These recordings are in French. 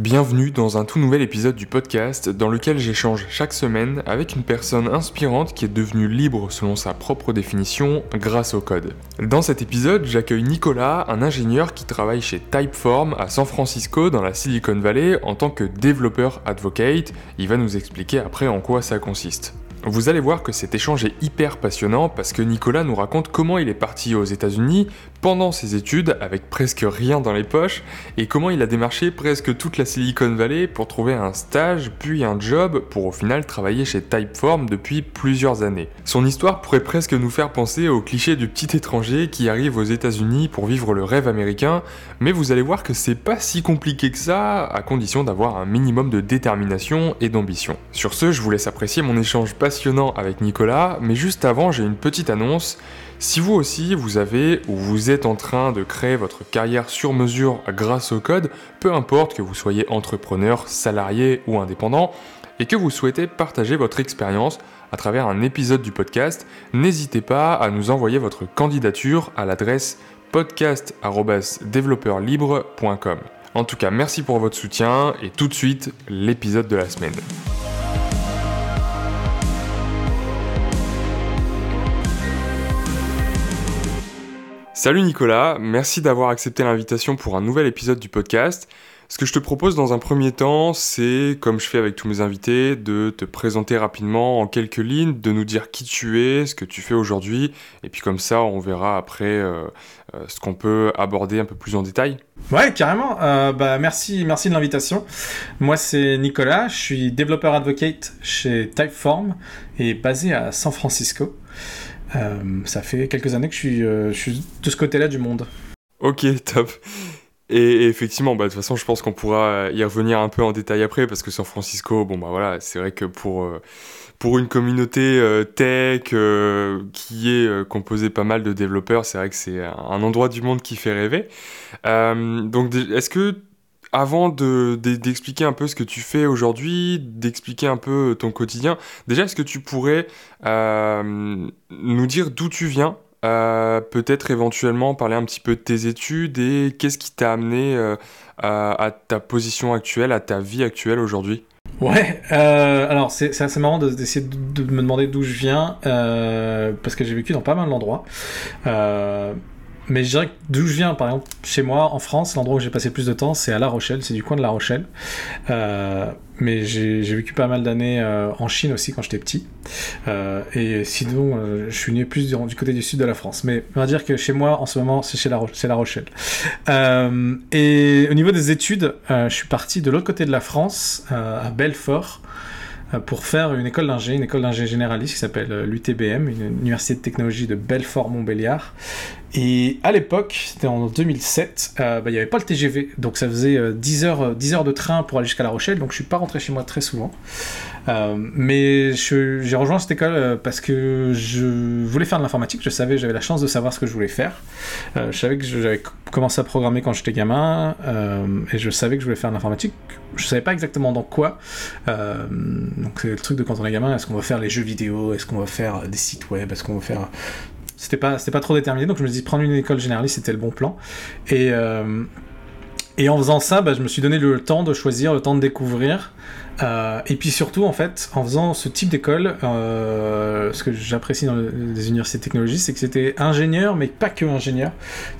Bienvenue dans un tout nouvel épisode du podcast dans lequel j'échange chaque semaine avec une personne inspirante qui est devenue libre selon sa propre définition grâce au code. Dans cet épisode, j'accueille Nicolas, un ingénieur qui travaille chez Typeform à San Francisco dans la Silicon Valley en tant que développeur advocate. Il va nous expliquer après en quoi ça consiste. Vous allez voir que cet échange est hyper passionnant parce que Nicolas nous raconte comment il est parti aux États-Unis pendant ses études avec presque rien dans les poches et comment il a démarché presque toute la Silicon Valley pour trouver un stage puis un job pour au final travailler chez Typeform depuis plusieurs années. Son histoire pourrait presque nous faire penser au cliché du petit étranger qui arrive aux États-Unis pour vivre le rêve américain, mais vous allez voir que c'est pas si compliqué que ça à condition d'avoir un minimum de détermination et d'ambition. Sur ce, je vous laisse apprécier mon échange passionnant avec Nicolas, mais juste avant, j'ai une petite annonce. Si vous aussi, vous avez ou vous êtes en train de créer votre carrière sur mesure grâce au code, peu importe que vous soyez entrepreneur, salarié ou indépendant, et que vous souhaitez partager votre expérience à travers un épisode du podcast, n'hésitez pas à nous envoyer votre candidature à l'adresse podcast.développeurlibre.com. En tout cas, merci pour votre soutien et tout de suite, l'épisode de la semaine. Salut Nicolas, merci d'avoir accepté l'invitation pour un nouvel épisode du podcast. Ce que je te propose dans un premier temps, c'est, comme je fais avec tous mes invités, de te présenter rapidement en quelques lignes, de nous dire qui tu es, ce que tu fais aujourd'hui, et puis comme ça, on verra après euh, euh, ce qu'on peut aborder un peu plus en détail. Ouais, carrément. Euh, bah, merci, merci de l'invitation. Moi, c'est Nicolas, je suis développeur advocate chez Typeform et basé à San Francisco. Euh, ça fait quelques années que euh, je suis, de ce côté-là du monde. Ok, top. Et, effectivement, bah, de toute façon, je pense qu'on pourra y revenir un peu en détail après, parce que San Francisco, bon bah voilà, c'est vrai que pour, euh, pour une communauté tech qui est composée pas mal de développeurs, c'est vrai que c'est un endroit du monde qui fait rêver. donc, est-ce que avant d'expliquer un peu ce que tu fais aujourd'hui, d'expliquer un peu ton quotidien, déjà, est-ce que tu pourrais euh, nous dire d'où tu viens euh, Peut-être éventuellement parler un petit peu de tes études et qu'est-ce qui t'a amené euh, à, ta position actuelle, à ta vie actuelle aujourd'hui? Ouais, alors c'est assez marrant d'essayer de, de, me demander d'où je viens, parce que j'ai vécu dans pas mal d'endroits. Mais je dirais que d'où je viens, par exemple, chez moi, en France, l'endroit où j'ai passé le plus de temps, c'est à La Rochelle, c'est du coin de La Rochelle. Euh, mais j'ai vécu pas mal d'années euh, en Chine aussi quand j'étais petit. Euh, et sinon, je suis né plus du, côté du sud de la France. Mais on va dire que chez moi, en ce moment, c'est la, la Rochelle. et au niveau des études, je suis parti de l'autre côté de la France, à Belfort pour faire une école d'ingé, une école d'ingé généraliste qui s'appelle l'UTBM, une université de technologie de Belfort-Montbéliard. Et à l'époque, c'était en 2007, euh, bah, il n'y avait pas le TGV, donc ça faisait 10, euh, heures, 10 heures de train pour aller jusqu'à La Rochelle, donc je suis pas rentré chez moi très souvent. Euh, mais j'ai rejoint cette école parce que je voulais faire de l'informatique, je savais, j'avais la chance de savoir ce que je voulais faire. je savais que j'avais commencé à programmer quand j'étais gamin, et je savais que je voulais faire de l'informatique. Je savais pas exactement dans quoi. donc c'est le truc de quand on est gamin, est-ce qu'on va faire les jeux vidéo, est-ce qu'on va faire des sites web, est-ce qu'on va faire c'était pas, pas trop déterminé, donc je me dis prendre une école généraliste, c'était le bon plan. Et, euh, et en faisant ça, bah, je me suis donné le temps de choisir, le temps de découvrir. Euh, et puis surtout, en fait, en faisant ce type d'école, euh, ce que j'apprécie dans les universités de technologie, c'est que c'était ingénieur, mais pas que ingénieur.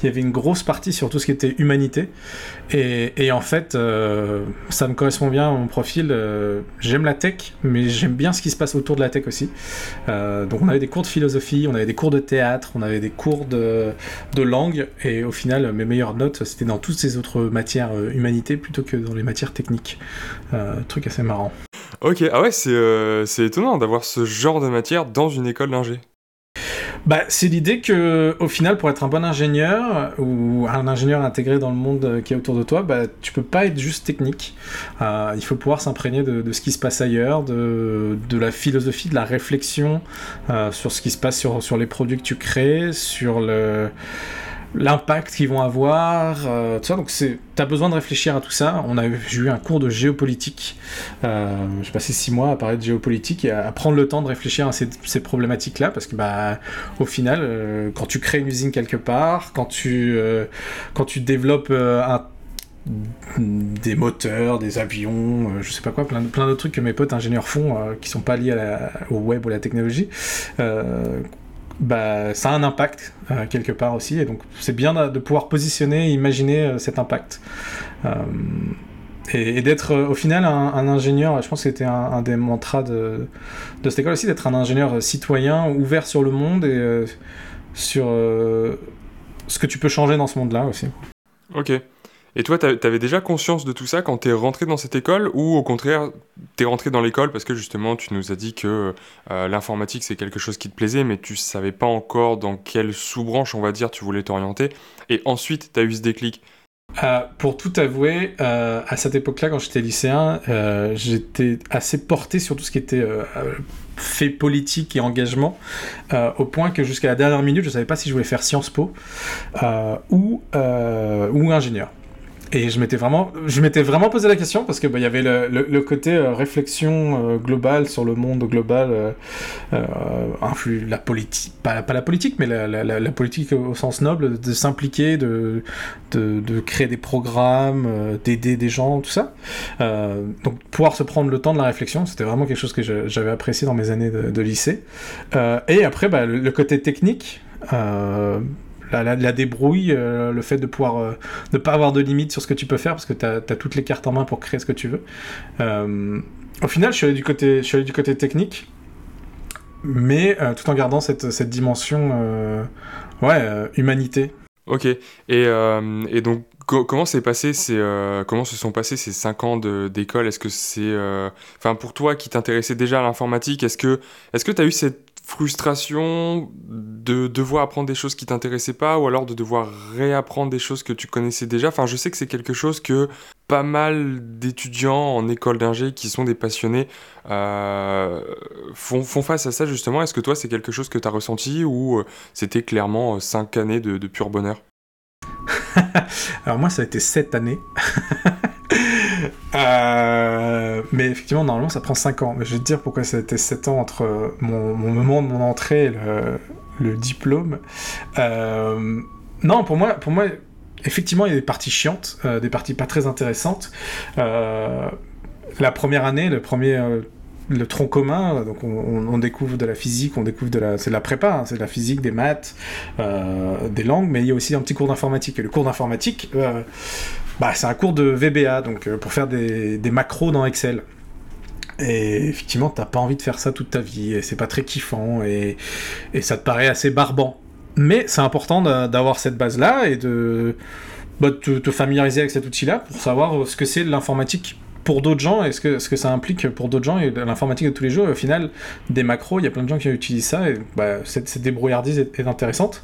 Il y avait une grosse partie sur tout ce qui était humanité. Et, en fait, euh, ça me correspond bien à mon profil. j'aime la tech, mais j'aime bien ce qui se passe autour de la tech aussi. donc on avait des cours de philosophie, on avait des cours de théâtre, on avait des cours de, de langue, et au final, mes meilleures notes, c'était dans toutes ces autres matières humanité plutôt que dans les matières techniques. truc assez. Ok, ah ouais, euh, c'est étonnant d'avoir ce genre de matière dans une école d'ingé. Bah, c'est l'idée que, au final, pour être un bon ingénieur ou un ingénieur intégré dans le monde qui est autour de toi, bah, tu peux pas être juste technique. Euh, il faut pouvoir s'imprégner de, ce qui se passe ailleurs, de, de la philosophie, de la réflexion euh, sur ce qui se passe sur, sur les produits que tu crées, sur le l'impact qu'ils vont avoir, euh, tout ça. Donc c'est, t'as besoin de réfléchir à tout ça. On a j'ai eu un cours de géopolitique. Euh, j'ai passé six mois à parler de géopolitique et à, prendre le temps de réfléchir à ces, problématiques-là, parce que bah au final, euh, quand tu crées une usine quelque part, quand tu euh, quand tu développes des moteurs, des avions, je sais pas quoi, plein, plein de trucs que mes potes ingénieurs font qui sont pas liés au web ou à la technologie. Bah, ça a un impact quelque part aussi, et donc c'est bien de, pouvoir positionner, imaginer cet impact et, d'être au final un, ingénieur, je pense que c'était un, des mantras de, de cette école aussi, d'être un ingénieur citoyen, ouvert sur le monde et sur ce que tu peux changer dans ce monde-là aussi. Ok. Et toi, t'avais déjà conscience de tout ça quand t'es rentré dans cette école ou au contraire, t'es rentré dans l'école parce que justement, tu nous as dit que euh, l'informatique c'est quelque chose qui te plaisait, mais tu savais pas encore dans quelle sous-branche, on va dire, tu voulais t'orienter. Et ensuite, t'as eu ce déclic. Euh, pour tout avouer, euh, à cette époque-là, quand j'étais lycéen, j'étais assez porté sur tout ce qui était fait politique et engagement, au point que jusqu'à la dernière minute, je ne savais pas si je voulais faire Sciences Po ou, ou ingénieur. Et je m'étais vraiment, je m'étais vraiment posé la question parce que bah, il y avait le, côté euh, réflexion euh, globale sur le monde global, euh, la politique, pas, la politique, mais la, politique au sens noble, de s'impliquer, de, de, créer des programmes, d'aider des gens, tout ça. donc pouvoir se prendre le temps de la réflexion, c'était vraiment quelque chose que j'avais apprécié dans mes années de, de lycée. et après, bah, le, côté technique. Euh, la, débrouille, euh, le fait de pouvoir euh, ne pas avoir de limite sur ce que tu peux faire parce que tu as, toutes les cartes en main pour créer ce que tu veux. Euh, au final, je suis allé du côté, je suis allé du côté technique, mais tout en gardant cette, cette dimension ouais, humanité. Ok, et, et donc comment s'est passé ces, comment se sont passés ces 5 ans d'école? Est-ce que c'est, enfin pour toi qui t'intéressais déjà à l'informatique, est-ce que est-ce que as eu cette frustration de devoir apprendre des choses qui t'intéressaient pas ou alors de devoir réapprendre des choses que tu connaissais déjà. Enfin, je sais que c'est quelque chose que pas mal d'étudiants en école d'ingé qui sont des passionnés euh, font, font, face à ça justement. Est-ce que toi, c'est quelque chose que tu as ressenti ou euh, c'était clairement euh, cinq années de, de pur bonheur? Alors moi, ça a été sept années. Euh, mais effectivement, normalement, ça prend 5 ans. Mais je vais te dire pourquoi ça a été 7 ans entre mon, moment de mon entrée et le, diplôme. Euh, non, pour moi, pour moi, effectivement, il y a des parties chiantes, euh, des parties pas très intéressantes. la première année, le premier le tronc commun, donc on, découvre de la physique, on découvre de la, c'est de la prépa, hein, c'est de la physique, des maths, des langues, mais il y a aussi un petit cours d'informatique. Et le cours d'informatique, bah, c'est un cours de VBA, donc euh, pour faire des, macros dans Excel. Et effectivement, t'as pas envie de faire ça toute ta vie, et c'est pas très kiffant, et, ça te paraît assez barbant. Mais c'est important d'avoir cette base-là et de bah, te, familiariser avec cet outil-là pour savoir ce que c'est l'informatique pour d'autres gens et ce que, ce que ça implique pour d'autres gens et l'informatique de tous les jours. Au final, des macros, il y a plein de gens qui utilisent ça et bah, cette débrouillardise est intéressante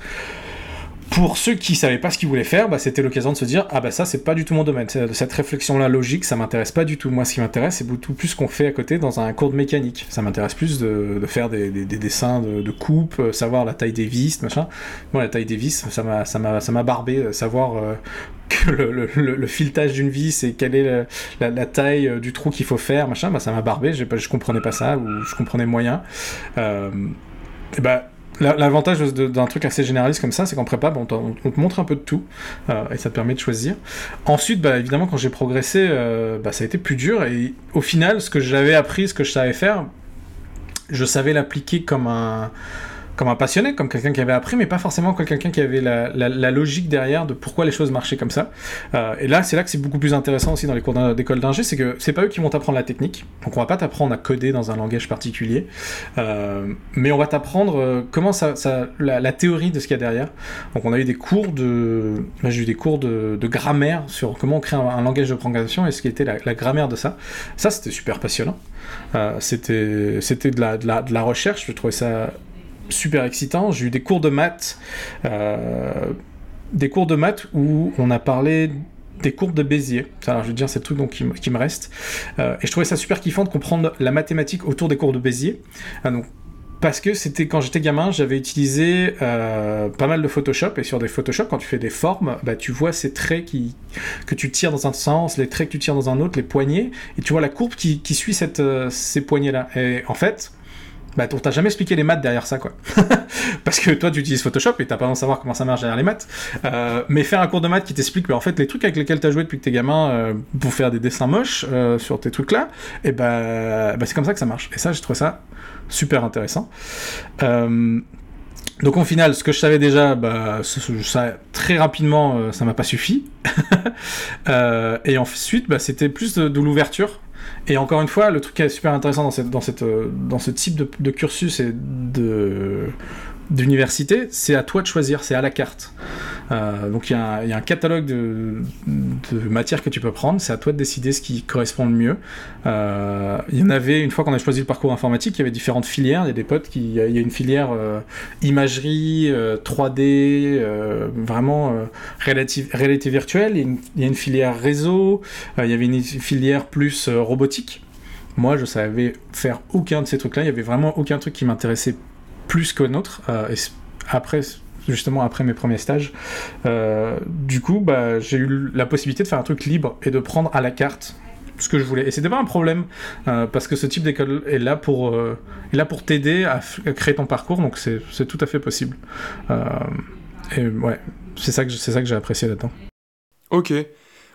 pour ceux qui savaient pas ce qu'ils voulaient faire, bah, c'était l'occasion de se dire ah bah ça c'est pas du tout mon domaine. Cette réflexion là logique, ça m'intéresse pas du tout. Moi, ce qui m'intéresse, c'est beaucoup plus ce qu'on fait à côté dans un cours de mécanique. Ça m'intéresse plus de, faire des, dessins de, coupe, euh, savoir la taille des vis, machin. Moi, la taille des vis, ça m'a barbé, euh, savoir euh, que le, le, filetage d'une vis et quelle est la, taille du trou qu'il faut faire, machin. Bah ça m'a barbé. Je comprenais pas ça ou je comprenais moyen. et bah L'avantage d'un truc assez généraliste comme ça, c'est qu'en prépa, on, te montre un peu de tout euh, et ça te permet de choisir. Ensuite, bah, évidemment, quand j'ai progressé, euh, bah, ça a été plus dur et au final, ce que j'avais appris, ce que je savais faire, je savais l'appliquer comme un comme un passionné, comme quelqu'un qui avait appris, mais pas forcément quelqu'un qui avait la, la, logique derrière de pourquoi les choses marchaient comme ça. Euh, et là, c'est là que c'est beaucoup plus intéressant aussi dans les cours d'école d'ingé, c'est que c'est pas eux qui vont t'apprendre la technique. Donc on va pas t'apprendre à coder dans un langage particulier, euh, mais on va t'apprendre euh, comment ça, ça la, théorie de ce qu'il y a derrière. Donc on a eu des cours de, j'ai eu des cours de, de, grammaire sur comment on crée un, langage de programmation et ce qui était la, grammaire de ça. Ça, c'était super passionnant. C'était c'était de la, de, la, de la recherche, je trouvais ça super excitant. J'ai eu des cours de maths, euh, des cours de maths où on a parlé des courbes de Bézier. Alors, je veux dire, c'est le truc donc, qui, me reste. Euh, et je trouvais ça super kiffant de comprendre la mathématique autour des courbes de Bézier. Ah, donc, parce que c'était quand j'étais gamin, j'avais utilisé euh, pas mal de Photoshop et sur des Photoshop, quand tu fais des formes, bah, tu vois ces traits qui, que tu tires dans un sens, les traits que tu tires dans un autre, les poignées, et tu vois la courbe qui, suit ces poignées-là. Et en fait, bah, on t'a jamais expliqué les maths derrière ça, quoi. Parce que toi, tu utilises Photoshop et t'as pas de savoir comment ça marche derrière les maths. Euh, mais faire un cours de maths qui t'explique, en fait, les trucs avec lesquels t'as joué depuis que t'es gamin euh, pour faire des dessins moches euh, sur tes trucs-là, et bah, bah c'est comme ça que ça marche. Et ça, j'ai trouvé ça super intéressant. Donc, au final, ce que je savais déjà, bah, ça, très rapidement, ça m'a pas suffi. et ensuite, bah, c'était plus de l'ouverture et encore une fois, le truc qui est super intéressant dans, cette, dans, cette, euh, dans ce type de, de cursus et de, d'université, c'est à toi de choisir, c'est à la carte. Euh, donc il y, y, a un catalogue de, matières que tu peux prendre, c'est à toi de décider ce qui correspond le mieux. Euh, il y en avait, une fois qu'on a choisi le parcours informatique, il y avait différentes filières, il y a des potes qui... Il y a une filière euh, imagerie, 3D, vraiment réalité, virtuelle, il y, a une, filière réseau, il y avait une filière plus robotique. Moi, je savais faire aucun de ces trucs-là, il y avait vraiment aucun truc qui m'intéressait plus que nôtre. Euh, et après, justement après mes premiers stages. Euh, du coup, bah, j'ai eu la possibilité de faire un truc libre et de prendre à la carte ce que je voulais. Et c'était pas un problème euh, parce que ce type d'école est là pour là pour t'aider à, créer ton parcours, donc c'est tout à fait possible. et ouais, c'est ça que c'est ça que j'ai apprécié là-dedans. Ok,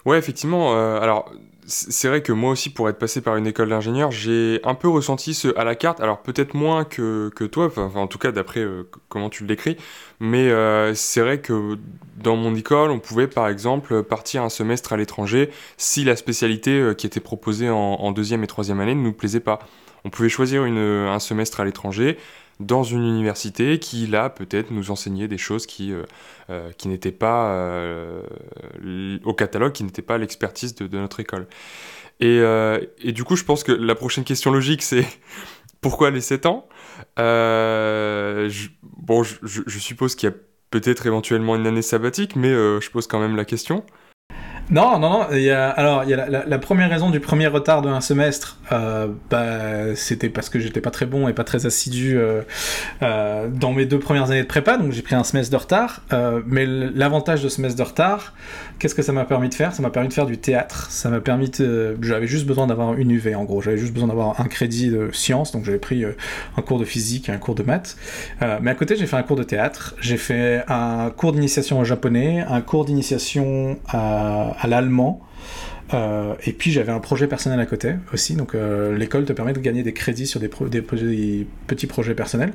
ouais, effectivement. alors c'est vrai que moi aussi, pour être passé par une école d'ingénieur, j'ai un peu ressenti ce à la carte. Alors peut-être moins que, toi, enfin, en tout cas d'après euh, comment tu le décris, mais euh, c'est vrai que dans mon école, on pouvait par exemple partir un semestre à l'étranger si la spécialité euh, qui était proposée en, deuxième et troisième année ne nous plaisait pas. On pouvait choisir un semestre à l'étranger dans une université qui, là, peut-être nous enseignait des choses qui, euh, euh, qui n'étaient pas euh, au catalogue, qui n'étaient pas l'expertise de, notre école. Et, du coup, je pense que la prochaine question logique, c'est pourquoi les 7 ans? Bon, je suppose qu'il y a peut-être éventuellement une année sabbatique, mais je pose quand même la question. Non, non, non. Alors, il y a la, première raison du premier retard d'un semestre, euh, bah, c'était parce que j'étais pas très bon et pas très assidu euh, euh, dans mes deux premières années de prépa, donc j'ai pris un semestre de retard. mais l'avantage de ce semestre de retard, qu'est-ce que ça m'a permis de faire? Ça m'a permis de faire du théâtre. Ça m'a permis de. J'avais juste besoin d'avoir une UV, en gros. J'avais juste besoin d'avoir un crédit de sciences, donc j'avais pris un cours de physique et un cours de maths. mais à côté, j'ai fait un cours de théâtre. J'ai fait un cours d'initiation au japonais, un cours d'initiation à à l'allemand. Euh, et puis j'avais un projet personnel à côté aussi, donc euh, l'école te permet de gagner des crédits sur des, petits projets personnels.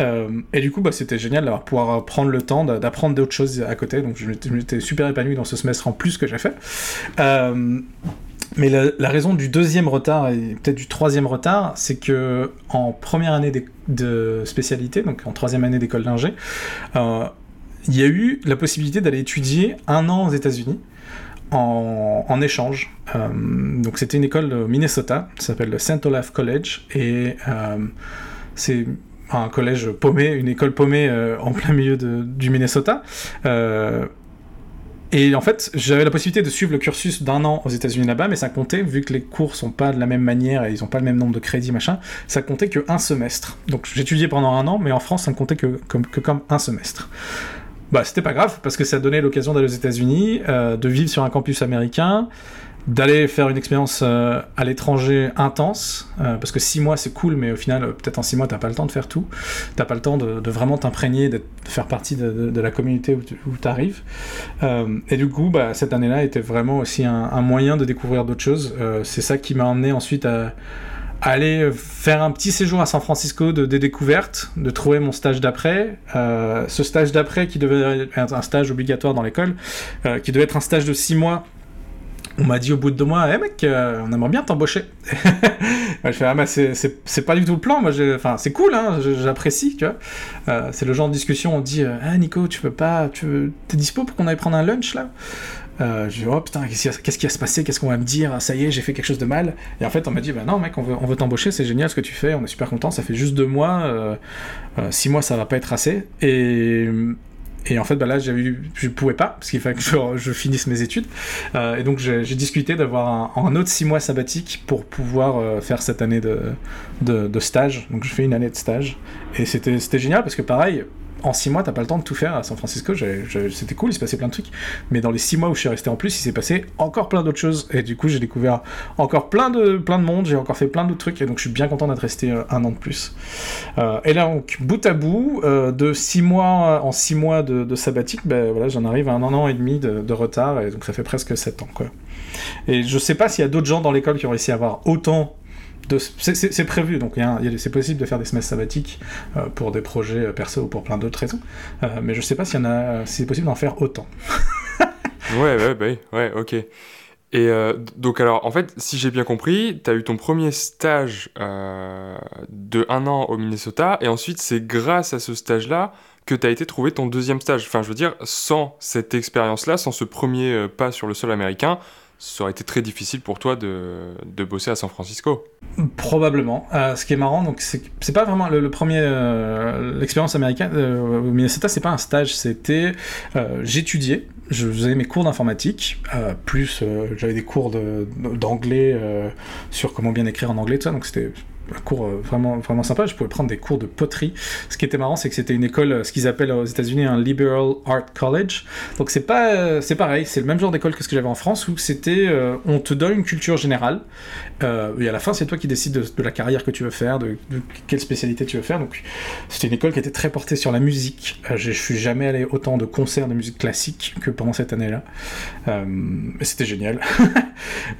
Euh, et du coup, bah, c'était génial d'avoir pouvoir prendre le temps d'apprendre d'autres choses à côté. Donc je m'étais super épanoui dans ce semestre en plus que j'ai fait. mais la, raison du deuxième retard et peut-être du troisième retard, c'est que en première année de spécialité, donc en troisième année d'école d'ingé, il y a eu la possibilité d'aller étudier un an aux États-Unis en, échange. Euh, donc c'était une école de Minnesota, ça s'appelle le St. Olaf College, et euh, c'est un collège paumé, une école paumée euh, en plein milieu du Minnesota. et en fait, j'avais la possibilité de suivre le cursus d'un an aux États-Unis là-bas, mais ça comptait, vu que les cours sont pas de la même manière et ils ont pas le même nombre de crédits, machin, ça comptait que un semestre. Donc j'étudiais pendant un an, mais en France, ça ne comptait que comme un semestre bah, c'était pas grave parce que ça donnait l'occasion d'aller aux États-Unis, euh, de vivre sur un campus américain, d'aller faire une expérience euh, à l'étranger intense, euh, parce que six mois c'est cool, mais au final, peut-être en six mois, t'as pas le temps de faire tout, t'as pas le temps de, vraiment t'imprégner, de, faire partie de, la communauté où tu arrives. et du coup, bah, cette année-là était vraiment aussi un, un moyen de découvrir d'autres choses. c'est ça qui m'a emmené ensuite à aller faire un petit séjour à San Francisco de, des découvertes, de trouver mon stage d'après. Euh, ce stage d'après qui devait être un stage obligatoire dans l'école, euh, qui devait être un stage de six mois. On m'a dit au bout de deux mois, eh mec, euh, on aimerait bien t'embaucher. je fais, ah, bah, c'est pas du tout le plan, moi, enfin, c'est cool, hein, j'apprécie, c'est le genre de discussion, on dit, ah Nico, tu peux pas, tu t'es dispo pour qu'on aille prendre un lunch là? Euh, je dis, oh putain, qu'est-ce qui va se passer Qu'est-ce qu'on va me dire? Ça y est, j'ai fait quelque chose de mal. Et en fait, on m'a dit, bah non, mec, on veut, on veut t'embaucher, c'est génial ce que tu fais, on est super content, ça fait juste deux mois, euh, euh, six mois, ça va pas être assez. Et. Et en fait, bah là, j'avais, je pouvais pas, parce qu'il fallait que je, finisse mes études. et donc, j'ai, discuté d'avoir un, autre six mois sabbatique pour pouvoir faire cette année de, de, de, stage. Donc, je fais une année de stage. Et c'était, c'était génial, parce que pareil, en six mois, t'as pas le temps de tout faire à San Francisco. C'était cool, il se passait plein de trucs. Mais dans les six mois où je suis resté en plus, il s'est passé encore plein d'autres choses. Et du coup, j'ai découvert encore plein de, plein de monde, j'ai encore fait plein d'autres trucs. Et donc, je suis bien content d'être resté euh, un an de plus. Euh, et là, donc, bout à bout, euh, de six mois en six mois de, sabbatique, ben, voilà, j'en arrive à un an, et demi de, retard. Et donc, ça fait presque sept ans. Quoi. Et je sais pas s'il y a d'autres gens dans l'école qui ont réussi à avoir autant c'est prévu, donc c'est possible de faire des semestres sabbatiques euh, pour des projets euh, perso ou pour plein d'autres raisons, euh, mais je sais pas si c'est possible d'en faire autant. ouais, ouais, bah, ouais, ok. Et donc alors, en fait, si j'ai bien compris, tu as eu ton premier stage de un an au Minnesota, et ensuite c'est grâce à ce stage-là que tu as été trouvé ton deuxième stage. Enfin, je veux dire, sans cette expérience-là, sans ce premier pas sur le sol américain, ça aurait été très difficile pour toi de, de bosser à San Francisco. Probablement. Euh, ce qui est marrant, donc c'est pas vraiment le, premier euh, l'expérience américaine euh, au Minnesota, c'est pas un stage, c'était j'étudiais, je faisais mes cours d'informatique, plus j'avais des cours d'anglais sur comment bien écrire en anglais, tout ça, donc c'était cours euh, vraiment, vraiment sympa. Je pouvais prendre des cours de poterie. Ce qui était marrant, c'est que c'était une école, euh, ce qu'ils appellent aux États-Unis un liberal art college. Donc c'est pas, euh, c'est pareil, c'est le même genre d'école que ce que j'avais en France où c'était, on te donne une culture générale et à la fin c'est toi qui décides de, la carrière que tu veux faire, de, quelle spécialité tu veux faire. Donc c'était une école qui était très portée sur la musique. je suis jamais allé autant de concerts de musique classique que pendant cette année-là. c'était génial.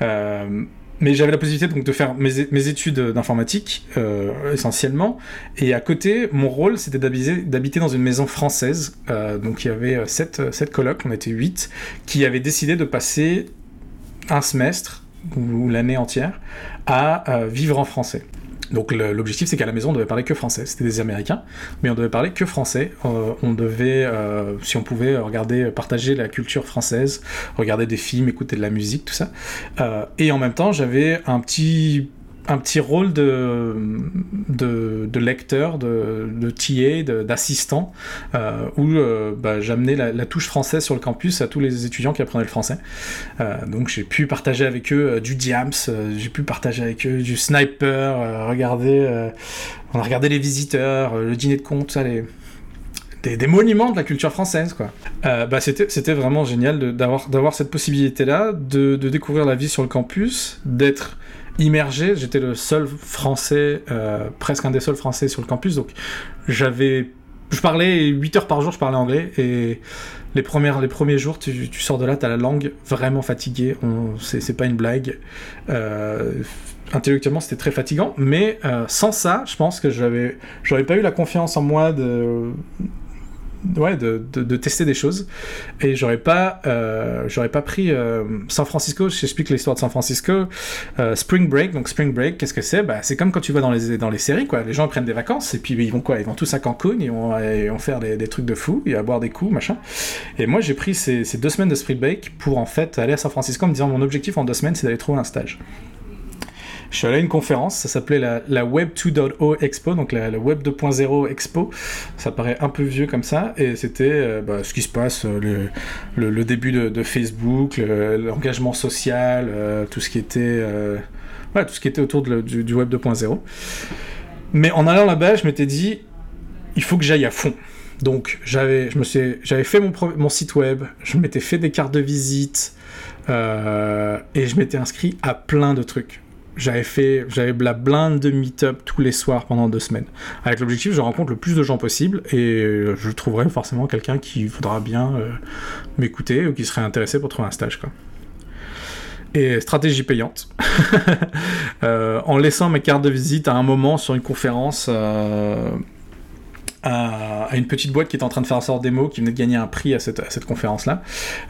mais j'avais la possibilité donc de faire mes, études d'informatique euh, essentiellement. Et à côté mon rôle c'était d'habiter dans une maison française. Euh, donc il y avait sept, sept colocs. On était huit qui avaient décidé de passer un semestre ou, l'année entière à euh, vivre en français donc l'objectif c'est qu'à la maison on devait parler que français. C'était des Américains, mais on devait parler que français. Euh, on devait, euh, si on pouvait, regarder, partager la culture française, regarder des films, écouter de la musique, tout ça. Euh, et en même temps j'avais un petit un petit rôle de, de, lecteur, de, de TA, d'assistant, euh, où euh, bah, j'amenais la, touche française sur le campus à tous les étudiants qui apprenaient le français. Euh, donc j'ai pu partager avec eux du Diams, j'ai pu partager avec eux du Sniper, regarder, on a regardé les visiteurs, le dîner de tout ça, les, des, monuments de la culture française, quoi. bah, c'était vraiment génial d'avoir cette possibilité-là, de, découvrir la vie sur le campus, d'être immergé. J'étais le seul français, euh, presque un des seuls français sur le campus. Donc j'avais. Je parlais 8 heures par jour, je parlais anglais. Et les, premières, les premiers jours, tu, sors de là, tu as la langue vraiment fatiguée. C'est pas une blague. Euh, intellectuellement, c'était très fatigant. Mais euh, sans ça, je pense que j'avais pas eu la confiance en moi de ouais, de, de, tester des choses. Et j'aurais pas, euh, pas pris euh, San Francisco. J'explique l'histoire de San Francisco. Euh, Spring Break. Donc Spring Break, qu'est-ce que c'est? Bah, c'est comme quand tu vas dans les dans les séries, quoi. Les gens prennent des vacances et puis ils vont quoi? Ils vont tous à Cancun, ils vont, ils vont faire des, des, trucs de fou, ils vont boire des coups, machin. Et moi, j'ai pris ces, ces, deux semaines de Spring Break pour en fait aller à San Francisco en me disant mon objectif en deux semaines, c'est d'aller trouver un stage. Je suis allé à une conférence, ça s'appelait la, Web 2.0 Expo, donc la, Web 2.0 Expo. Ça paraît un peu vieux comme ça, et c'était euh, bah, ce qui se passe, euh, le, début de, Facebook, l'engagement social, euh, tout ce qui était, tout ce qui était autour du, Web 2.0. Mais en allant là-bas, je m'étais dit, il faut que j'aille à fond. Donc j'avais, je me suis, j'avais fait mon, mon site web, je m'étais fait des cartes de visite. et je m'étais inscrit à plein de trucs j'avais fait, j'avais la blinde de meet-up tous les soirs pendant deux semaines. Avec l'objectif, je rencontre le plus de gens possible et je trouverai forcément quelqu'un qui voudra bien euh, m'écouter ou qui serait intéressé pour trouver un stage, quoi. Et stratégie payante. Euh, en laissant mes cartes de visite à un moment sur une conférence, euh, à, une petite boîte qui était en train de faire un sort démo, qui venait de gagner un prix à cette, cette conférence-là.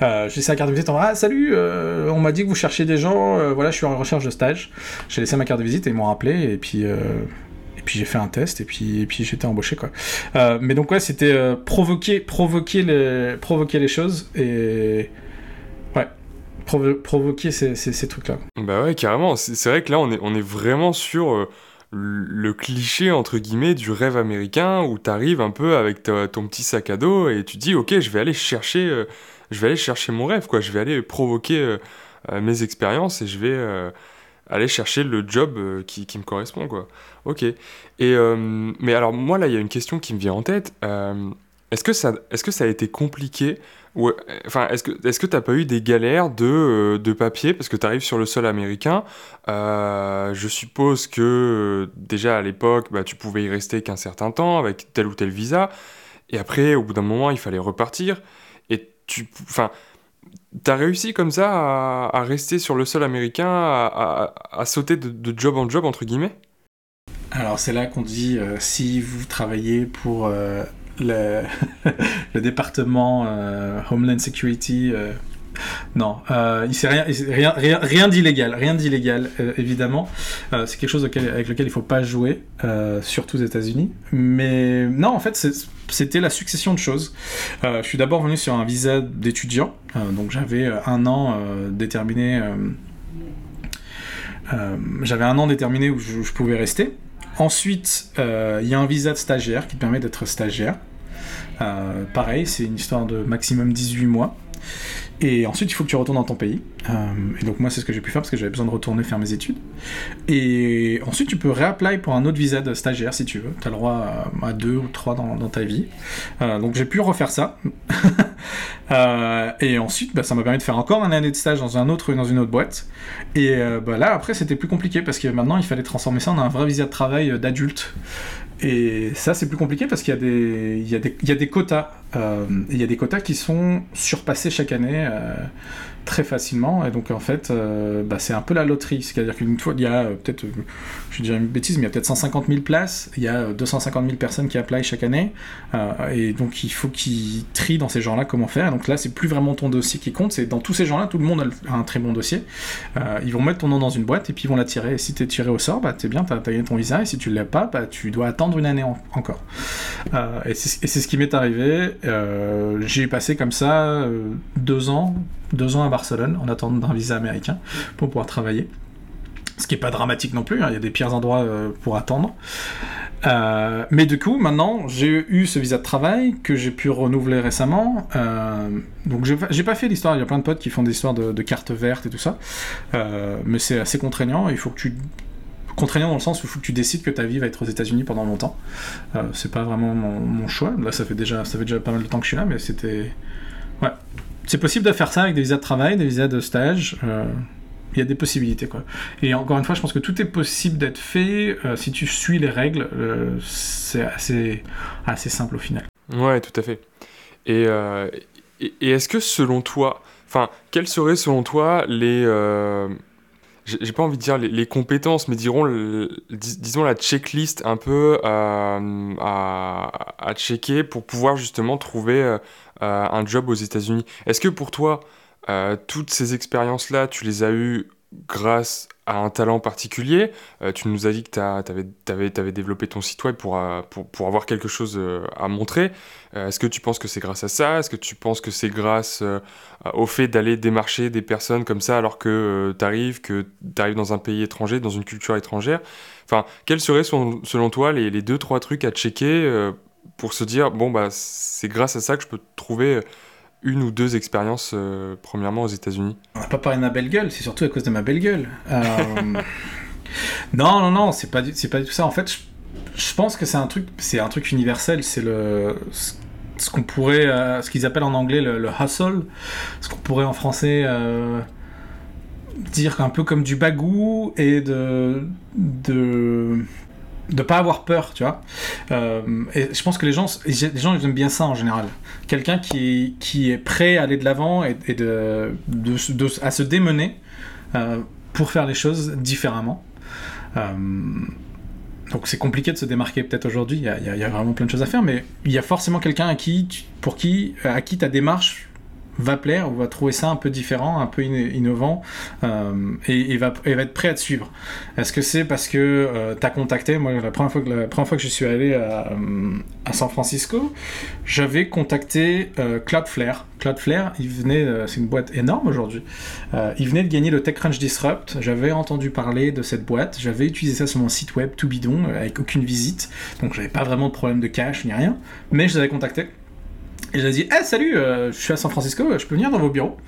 Euh, j'ai laissé la carte de visite en Ah, salut, euh, on m'a dit que vous cherchiez des gens, euh, voilà, je suis en recherche de stage. J'ai laissé ma carte de visite et ils m'ont rappelé, et puis. Et puis j'ai fait un test et puis, et puis j'étais embauché quoi. mais donc ouais c'était provoquer, provoquer, les, provoquer les choses et ouais provoquer ces, ces, ces, trucs là. Bah ouais carrément, c'est vrai que là on est, on est vraiment sur le cliché entre guillemets du rêve américain où tu arrives un peu avec ton petit sac à dos et tu dis ok je vais aller chercher euh, je vais aller chercher mon rêve quoi. Je vais aller provoquer euh, euh, mes expériences et je vais aller chercher le job qui, qui, me correspond quoi. Ok. Et mais alors moi là il y a une question qui me vient en tête. Est-ce que, ça, est que ça a été compliqué ou, enfin, Est-ce que tu n'as pas eu des galères de, euh, de papier? Parce que tu arrives sur le sol américain euh, Je suppose que euh, déjà à l'époque, bah, tu pouvais y rester qu'un certain temps avec tel ou tel visa. Et après, au bout d'un moment, il fallait repartir. Et tu. Enfin. T'as réussi comme ça à, rester sur le sol américain, à, à, sauter de, de, job en job, entre guillemets? Alors c'est là qu'on dit, si vous travaillez pour le, département euh, Homeland Security. Euh, non, euh, il rien, rien, rien, rien d'illégal, rien d'illégal évidemment. c'est quelque chose avec lequel il faut pas jouer, surtout aux États-Unis. Mais non, en fait, c'était la succession de choses. je suis d'abord venu sur un visa d'étudiant, donc j'avais un an déterminé. j'avais un an déterminé où je pouvais rester. Ensuite, il y a un visa de stagiaire qui permet d'être stagiaire. Euh, pareil, c'est une histoire de maximum 18 mois. Et ensuite, il faut que tu retournes dans ton pays. Euh, et donc, moi, c'est ce que j'ai pu faire parce que j'avais besoin de retourner faire mes études. Et ensuite, tu peux réapply pour un autre visa de stagiaire si tu veux. Tu as le droit à, deux ou trois dans, ta vie. Euh, donc, j'ai pu refaire ça. et ensuite, bah, ça m'a permis de faire encore un année de stage dans, un autre, dans une autre boîte. Et bah, là, après, c'était plus compliqué parce que maintenant, il fallait transformer ça en un vrai visa de travail d'adulte. Et ça, c'est plus compliqué parce qu'il y a des quotas. Euh, il y a des quotas qui sont surpassés chaque année. Euh, très facilement. Et donc, en fait, euh, bah, c'est un peu la loterie. C'est-à-dire qu'une fois, il y a peut-être, je vais dire une bêtise, mais il y a peut-être 150 000 places. Il y a 250 000 personnes qui apply chaque année. Et donc, il faut qu'ils trient dans ces gens-là comment faire. Et donc là, c'est plus vraiment ton dossier qui compte. C'est dans tous ces gens-là, tout le monde a un très bon dossier. ils vont mettre ton nom dans une boîte et puis ils vont la tirer. Et si tu es tiré au sort, bah, t'es bien, t'as as gagné ton visa. Et si tu ne l'as pas, bah, tu dois attendre une année encore. et c'est ce qui m'est arrivé. J'ai passé comme ça deux ans deux ans à Barcelone en attendant d'un visa américain pour pouvoir travailler. Ce qui n'est pas dramatique non plus, hein. il y a des pires endroits euh, pour attendre. Euh, mais du coup, maintenant, j'ai eu ce visa de travail que j'ai pu renouveler récemment. Euh, donc, j'ai pas fait l'histoire. Il y a plein de potes qui font des histoires de, de cartes vertes et tout ça. mais c'est assez contraignant. Il faut que tu contraignant dans le sens où il faut que tu décides que ta vie va être aux États-Unis pendant longtemps. c'est pas vraiment mon, choix. Là, ça fait déjà, ça fait déjà pas mal de temps que je suis là, mais c'était, ouais, c'est possible de faire ça avec des visas de travail, des visas de stage. Euh, il y a des possibilités quoi. Et encore une fois, je pense que tout est possible d'être fait euh, si tu suis les règles. Euh, c'est assez, assez simple au final. Ouais, tout à fait. Et, et, est-ce que selon toi, enfin, quelles seraient selon toi les j'ai pas envie de dire les, compétences, mais disons la checklist un peu à, à, checker pour pouvoir justement trouver euh, un job aux États-Unis. Est-ce que pour toi, euh, toutes ces expériences-là, tu les as eues grâce à un talent particulier euh, Tu nous as dit que tu avais, développé ton site web pour, pour avoir quelque chose à montrer. Est-ce que tu penses que c'est grâce à ça? Est-ce que tu penses que c'est grâce au fait d'aller démarcher des personnes comme ça alors que tu arrives, que tu arrives dans un pays étranger, dans une culture étrangère? Enfin, quels seraient selon toi les, les deux, trois trucs à checker pour se dire bon bah c'est grâce à ça que je peux trouver une ou deux expériences euh, premièrement aux États-Unis. On n'a pas parlé de ma belle gueule, c'est surtout à cause de ma belle gueule. Euh, non non non, c'est pas c'est pas du tout ça. En fait, je, pense que c'est un truc c'est un truc universel, c'est le ce qu'on pourrait euh, ce qu'ils appellent en anglais le, hustle, ce qu'on pourrait en français dire un peu comme du bagou et de de de pas avoir peur, tu vois. Euh, et je pense que les gens, les gens ils aiment bien ça en général. Quelqu'un qui, qui est prêt à aller de l'avant et, de, à se démener euh, pour faire les choses différemment. Euh, donc c'est compliqué de se démarquer peut-être aujourd'hui. Il y, y, a vraiment plein de choses à faire, mais il y a forcément quelqu'un à qui, pour qui, à qui ta démarche va plaire ou va trouver ça un peu différent, un peu innovant euh, et, va, être prêt à te suivre. Est-ce que c'est parce que euh, tu as contacté, moi la première, fois que, la première fois que je suis allé à, euh, San Francisco, j'avais contacté Cloudflare. Cloudflare, il venait, c'est une boîte énorme aujourd'hui, il venait de gagner le TechCrunch Disrupt, j'avais entendu parler de cette boîte, j'avais utilisé ça sur mon site web tout bidon, avec aucune visite, donc j'avais pas vraiment de problème de cash ni rien, mais je les avais contactés et j'ai dit, hey, salut, euh, je suis à San Francisco, je peux venir dans vos bureaux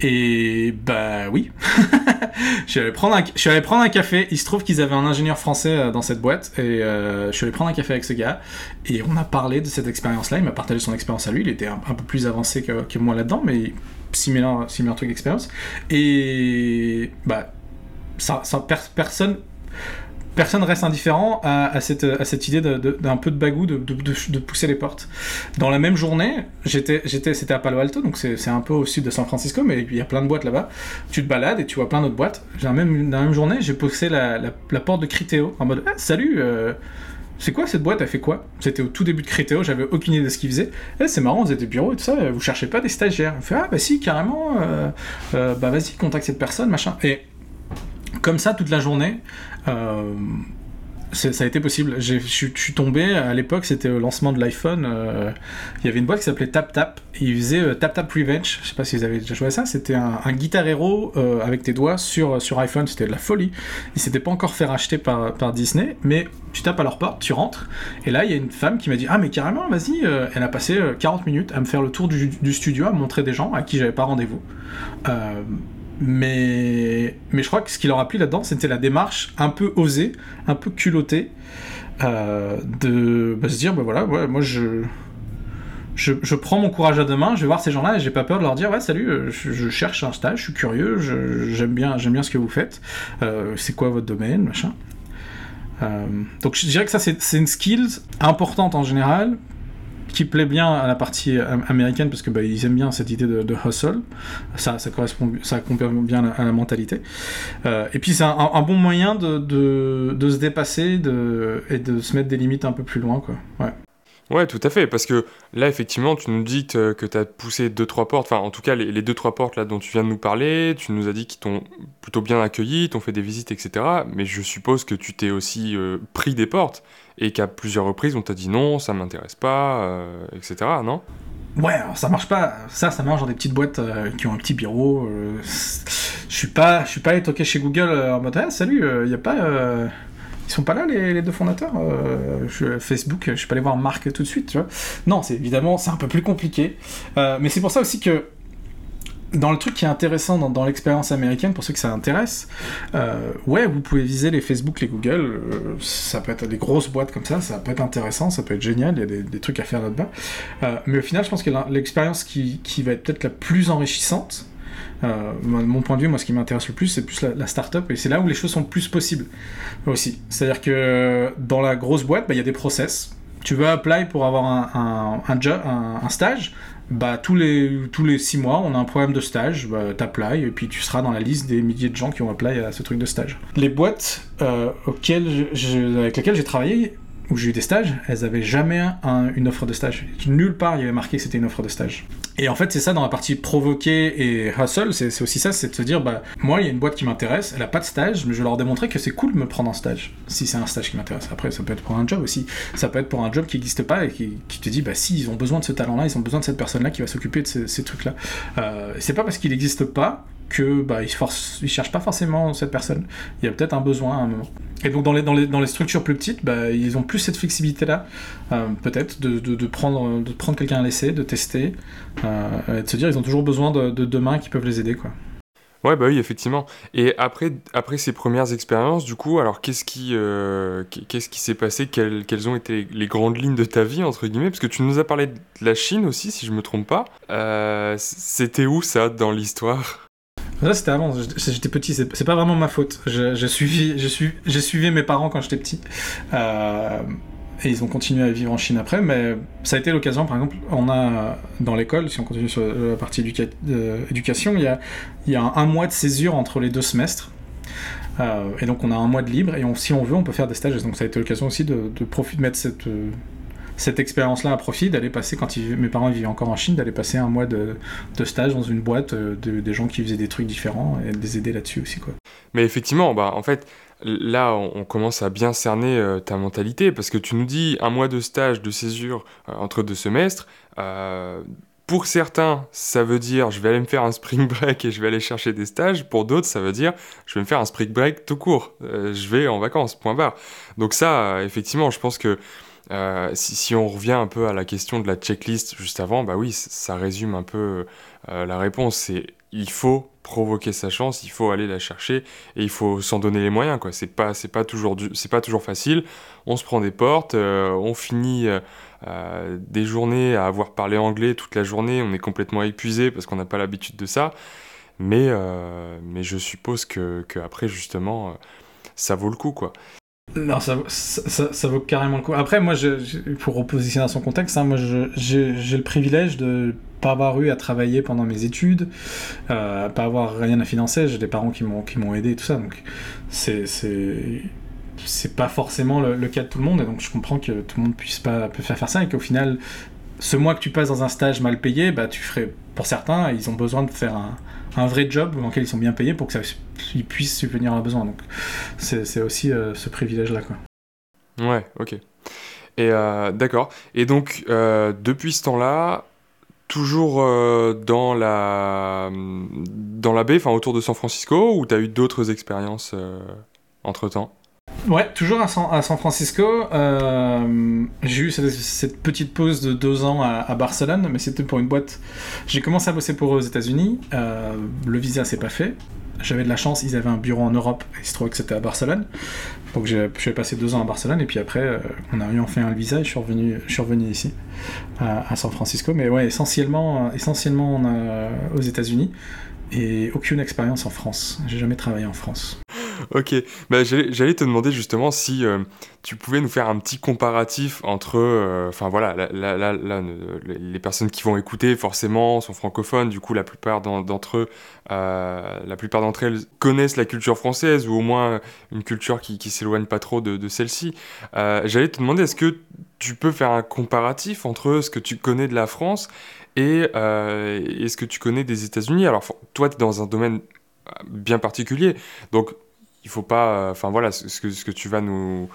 Et bah oui. je, suis allé prendre un, je café. Il se trouve qu'ils avaient un ingénieur français euh, dans cette boîte. Et euh, je suis allé prendre un café avec ce gars. Et on a parlé de cette expérience-là. Il m'a partagé son expérience à lui. Il était un, peu plus avancé que, moi là-dedans, mais similaire, similaire truc d'expérience. Et bah, ça personne personne reste indifférent à, cette, idée d'un peu de bagou, de, pousser les portes. Dans la même journée, j'étais, c'était à Palo Alto, donc c'est un peu au sud de San Francisco, mais il y a plein de boîtes là-bas. Tu te balades et tu vois plein d'autres boîtes. Même, dans la même journée, j'ai poussé la, la, porte de Criteo en mode ah, Salut euh, c'est quoi cette boîte? Elle fait quoi? C'était au tout début de Criteo, j'avais aucune idée de ce qu'ils faisaient. Eh, c'est marrant, vous êtes des bureaux et tout ça, vous cherchez pas des stagiaires. Elle fait Ah, bah si, carrément, euh, euh, bah vas-y, contacte cette personne, machin. Comme ça, toute la journée, euh, ça a été possible. Je suis tombé, à l'époque, c'était au lancement de l'iPhone. Euh, il y avait une boîte qui s'appelait TapTap. Et ils faisaient euh, TapTap Revenge. Je sais pas si vous avez déjà joué ça. C'était un, un avec tes doigts sur, sur iPhone. C'était de la folie. Ils s'étaient pas encore fait racheter par, Disney. Mais tu tapes à leur porte, tu rentres. Et là, il y a une femme qui m'a dit Ah, mais carrément, vas-y. elle a passé 40 minutes à me faire le tour du, studio, à montrer des gens à qui j'avais pas rendez-vous. Mais, mais je crois que ce qui leur a plu là-dedans, c'était la démarche un peu osée, un peu culottée, euh, de bah, se dire, bah voilà, moi je, je, prends mon courage à deux mains, je vais voir ces gens-là et j'ai pas peur de leur dire, ouais, salut, euh, je, cherche un stage, je suis curieux, j'aime bien, bien ce que vous faites, euh, c'est quoi votre domaine, machin. donc je dirais que ça, c'est une skills importante en général, qui plaît bien à la partie américaine parce que bah, ils aiment bien cette idée de, hustle. Ça, ça correspond, ça correspond bien à la, mentalité. Euh, et puis c'est un, bon moyen de, de, se dépasser de, et de se mettre des limites un peu plus loin, quoi. Ouais, tout à fait, parce que là, effectivement, tu nous dis que, tu as poussé deux, trois portes, enfin, en tout cas, les, les, deux, trois portes là dont tu viens de nous parler, tu nous as dit qu'ils t'ont plutôt bien accueilli, t'ont fait des visites, etc. Mais je suppose que tu t'es aussi euh, pris des portes et qu'à plusieurs reprises, on t'a dit non, ça m'intéresse pas, euh, etc., non? Ouais, alors ça marche pas. Ça, ça marche dans des petites boîtes euh, qui ont un petit bureau. je suis pas, je suis pas allé toquer chez Google en mode ah, salut, il y a pas ils sont pas là les, deux fondateurs euh, Facebook, je suis pas allé voir Marc tout de suite. Non, c'est évidemment c'est un peu plus compliqué, euh, mais c'est pour ça aussi que dans le truc qui est intéressant dans, l'expérience américaine, pour ceux que ça intéresse, euh, ouais, vous pouvez viser les Facebook, les Google, ça peut être des grosses boîtes comme ça, ça peut être intéressant, ça peut être génial, il y a des, trucs à faire là-dedans. mais au final, je pense que l'expérience qui, qui, va être peut-être la plus enrichissante, euh, mon point de vue, moi, ce qui m'intéresse le plus, c'est plus la, start-up, et c'est là où les choses sont plus possibles aussi. C'est-à-dire que dans la grosse boîte, bah, il y a des process. Tu veux apply pour avoir un, un, stage, bah, tous les, tous six mois, on a un programme de stage, bah, t'applies, et puis tu seras dans la liste des milliers de gens qui ont apply à ce truc de stage. Les boîtes euh, avec lesquelles j'ai travaillé, où j'ai eu des stages, elles avaient jamais une offre de stage. Nulle part il y avait marqué que c'était une offre de stage. Et en fait, c'est ça dans la partie provoquer et hustle, c'est aussi ça, c'est de se dire, bah, moi, il y a une boîte qui m'intéresse, elle a pas de stage, mais je vais leur démontrer que c'est cool de me prendre en stage, si c'est un stage qui m'intéresse. Après, ça peut être pour un job aussi. Ça peut être pour un job qui n'existe pas et qui, te dit, bah, si, ils ont besoin de ce talent-là, ils ont besoin de cette personne-là qui va s'occuper de ces, trucs-là. Euh, c'est pas parce qu'il n'existe pas que bah, ils, ne cherchent pas forcément cette personne. Il y a peut-être un besoin à un moment. Et donc dans les, dans les, dans les structures plus petites, bah, ils ont plus cette flexibilité-là, euh, peut-être, de, de, prendre, de prendre quelqu'un à l'essai, de tester, euh, et de se dire ils ont toujours besoin de, de, mains qui peuvent les aider. Quoi. Ouais, bah oui, effectivement. Et après, après ces premières expériences, du coup, alors qu'est-ce qui, euh, qu'est-ce qui s'est passé? Quelles, quelles, ont été les grandes lignes de ta vie, entre guillemets? Parce que tu nous as parlé de la Chine aussi, si je me trompe pas. C'était où ça dans l'histoire? Ça, c'était avant. J'étais petit. C'est pas vraiment ma faute. J'ai suivi, j'ai suivi mes parents quand j'étais petit. Euh, et ils ont continué à vivre en Chine après. Mais ça a été l'occasion, par exemple, on a dans l'école, si on continue sur la partie éducation, il y a, un, mois de césure entre les deux semestres. Euh, et donc on a un mois de libre et si on veut on peut faire des stages. Donc ça a été l'occasion aussi de, profiter, de mettre cette, cette expérience-là à profit, d'aller passer, quand mes parents vivaient encore en Chine, d'aller passer un mois de, stage dans une boîte euh, de, des gens qui faisaient des trucs différents et de les aider là-dessus aussi. Quoi. Mais effectivement, bah, en fait, là, on commence à bien cerner euh, ta mentalité parce que tu nous dis un mois de stage, de césure euh, entre deux semestres. pour certains, ça veut dire je vais aller me faire un spring break et je vais aller chercher des stages. Pour d'autres, ça veut dire je vais me faire un spring break tout court. je vais en vacances, point barre. Donc ça, effectivement, je pense que si, on revient un peu à la question de la checklist juste avant, bah oui, ça résume un peu la réponse. C'est il faut provoquer sa chance, il faut aller la chercher et il faut s'en donner les moyens. C'est pas, toujours, facile. On se prend des portes, on finit des journées à avoir parlé anglais toute la journée, on est complètement épuisé parce qu'on n'a pas l'habitude de ça. Mais, euh, je suppose que, après, justement, euh, ça vaut le coup. Non, ça, vaut carrément le coup. Après, moi, pour repositionner à son contexte, hein, moi, j'ai le privilège de pas avoir eu à travailler pendant mes études, euh, pas avoir rien à financer. J'ai des parents qui m'ont qui m'ont aidé et tout ça, donc c'est c'est pas forcément le, cas de tout le monde, et donc je comprends que tout le monde puisse pas peut faire faire ça et qu'au final, ce mois que tu passes dans un stage mal payé, bah tu ferais pour certains, ils ont besoin de faire un un vrai job dans lequel ils sont bien payés pour que ça, ils puissent subvenir à leurs besoins. Donc c'est aussi euh, ce privilège-là. Ouais, ok. Et euh, d'accord. Et donc euh, depuis ce temps-là, toujours dans la dans la baie, enfin autour de San Francisco, ou tu as eu d'autres expériences entre temps Ouais, toujours à San, Francisco. Euh, j'ai eu cette, petite pause de deux ans à, Barcelone, mais c'était pour une boîte. J'ai commencé à bosser pour eux aux États-Unis. Euh, le visa s'est pas fait. J'avais de la chance, ils avaient un bureau en Europe il se trouvait que c'était à Barcelone. Donc j'ai passé deux ans à Barcelone et puis après euh, on a eu enfin un visa et je suis revenu, je suis revenu ici à, San Francisco. Mais ouais, essentiellement, essentiellement aux États-Unis et aucune expérience en France. J'ai jamais travaillé en France. ok, bah, j'allais te demander justement si euh, tu pouvais nous faire un petit comparatif entre, euh, enfin voilà, les personnes qui vont écouter forcément sont francophones, du coup la plupart d'entre eux, euh, la plupart d'entre elles connaissent la culture française ou au moins une culture qui, qui s'éloigne pas trop de, celle-ci. j'allais te demander, est-ce que tu peux faire un comparatif entre ce que tu connais de la France et, et ce que tu connais des États-Unis? Alors toi, tu es dans un domaine bien particulier. Donc, il faut pas. Euh, enfin voilà, ce que, ce que tu vas nous.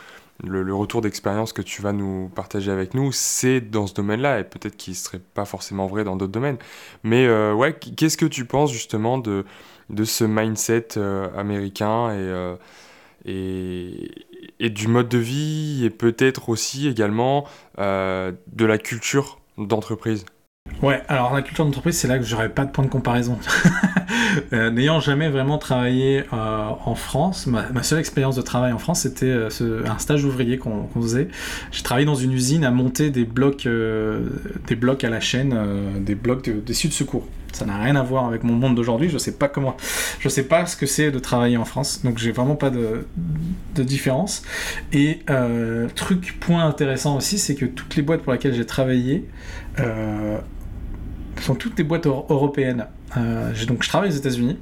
Le, retour d'expérience que tu vas nous partager avec nous, c'est dans ce domaine-là, et peut-être qu'il ne serait pas forcément vrai dans d'autres domaines. Mais euh, ouais, qu'est-ce que tu penses justement de, de ce mindset euh, américain et, et, et, du mode de vie, et peut-être aussi également de la culture d'entreprise? Ouais, alors la culture d'entreprise, c'est là que j'aurais pas de point de comparaison. Euh, n'ayant jamais vraiment travaillé euh, en France, ma, seule expérience de travail en France, c'était euh, un stage ouvrier qu'on faisait. J'ai travaillé dans une usine à monter des blocs, des blocs à la chaîne, des blocs de, de secours. Ça n'a rien à voir avec mon monde d'aujourd'hui. Je sais pas comment, je sais pas ce que c'est de travailler en France. Donc j'ai vraiment pas de, de différence. Et truc point intéressant aussi, c'est que toutes les boîtes pour lesquelles j'ai travaillé sont toutes des boîtes européennes. Euh, donc je travaille aux États-Unis,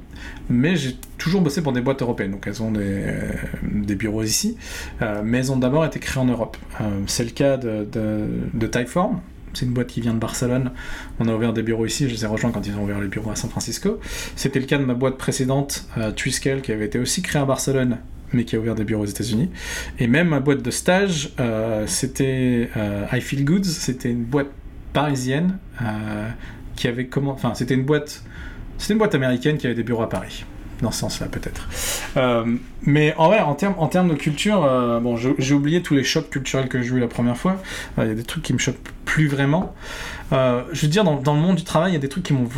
mais j'ai toujours bossé pour des boîtes européennes. Donc elles ont des, euh, bureaux ici, euh, mais elles ont d'abord été créées en Europe. c'est le cas de, de, Typeform. C'est une boîte qui vient de Barcelone. On a ouvert des bureaux ici. Je les ai rejoints quand ils ont ouvert les bureaux à San Francisco. C'était le cas de ma boîte précédente, Twiskel, qui avait été aussi créée à Barcelone, mais qui a ouvert des bureaux aux États-Unis. Et même ma boîte de stage, c'était I Feel Goods. C'était une boîte parisienne qui avait comment. Enfin, c'était une boîte. C'était une boîte américaine qui avait des bureaux à Paris. Dans ce sens-là, peut-être. Euh, mais en vrai, en termes en termes de culture, euh, bon, j'ai oublié tous les chocs culturels que j'ai eu la première fois. Euh, il y a des trucs qui me choquent plus vraiment. je veux dire, dans, le monde du travail, il y a des trucs qui m'ont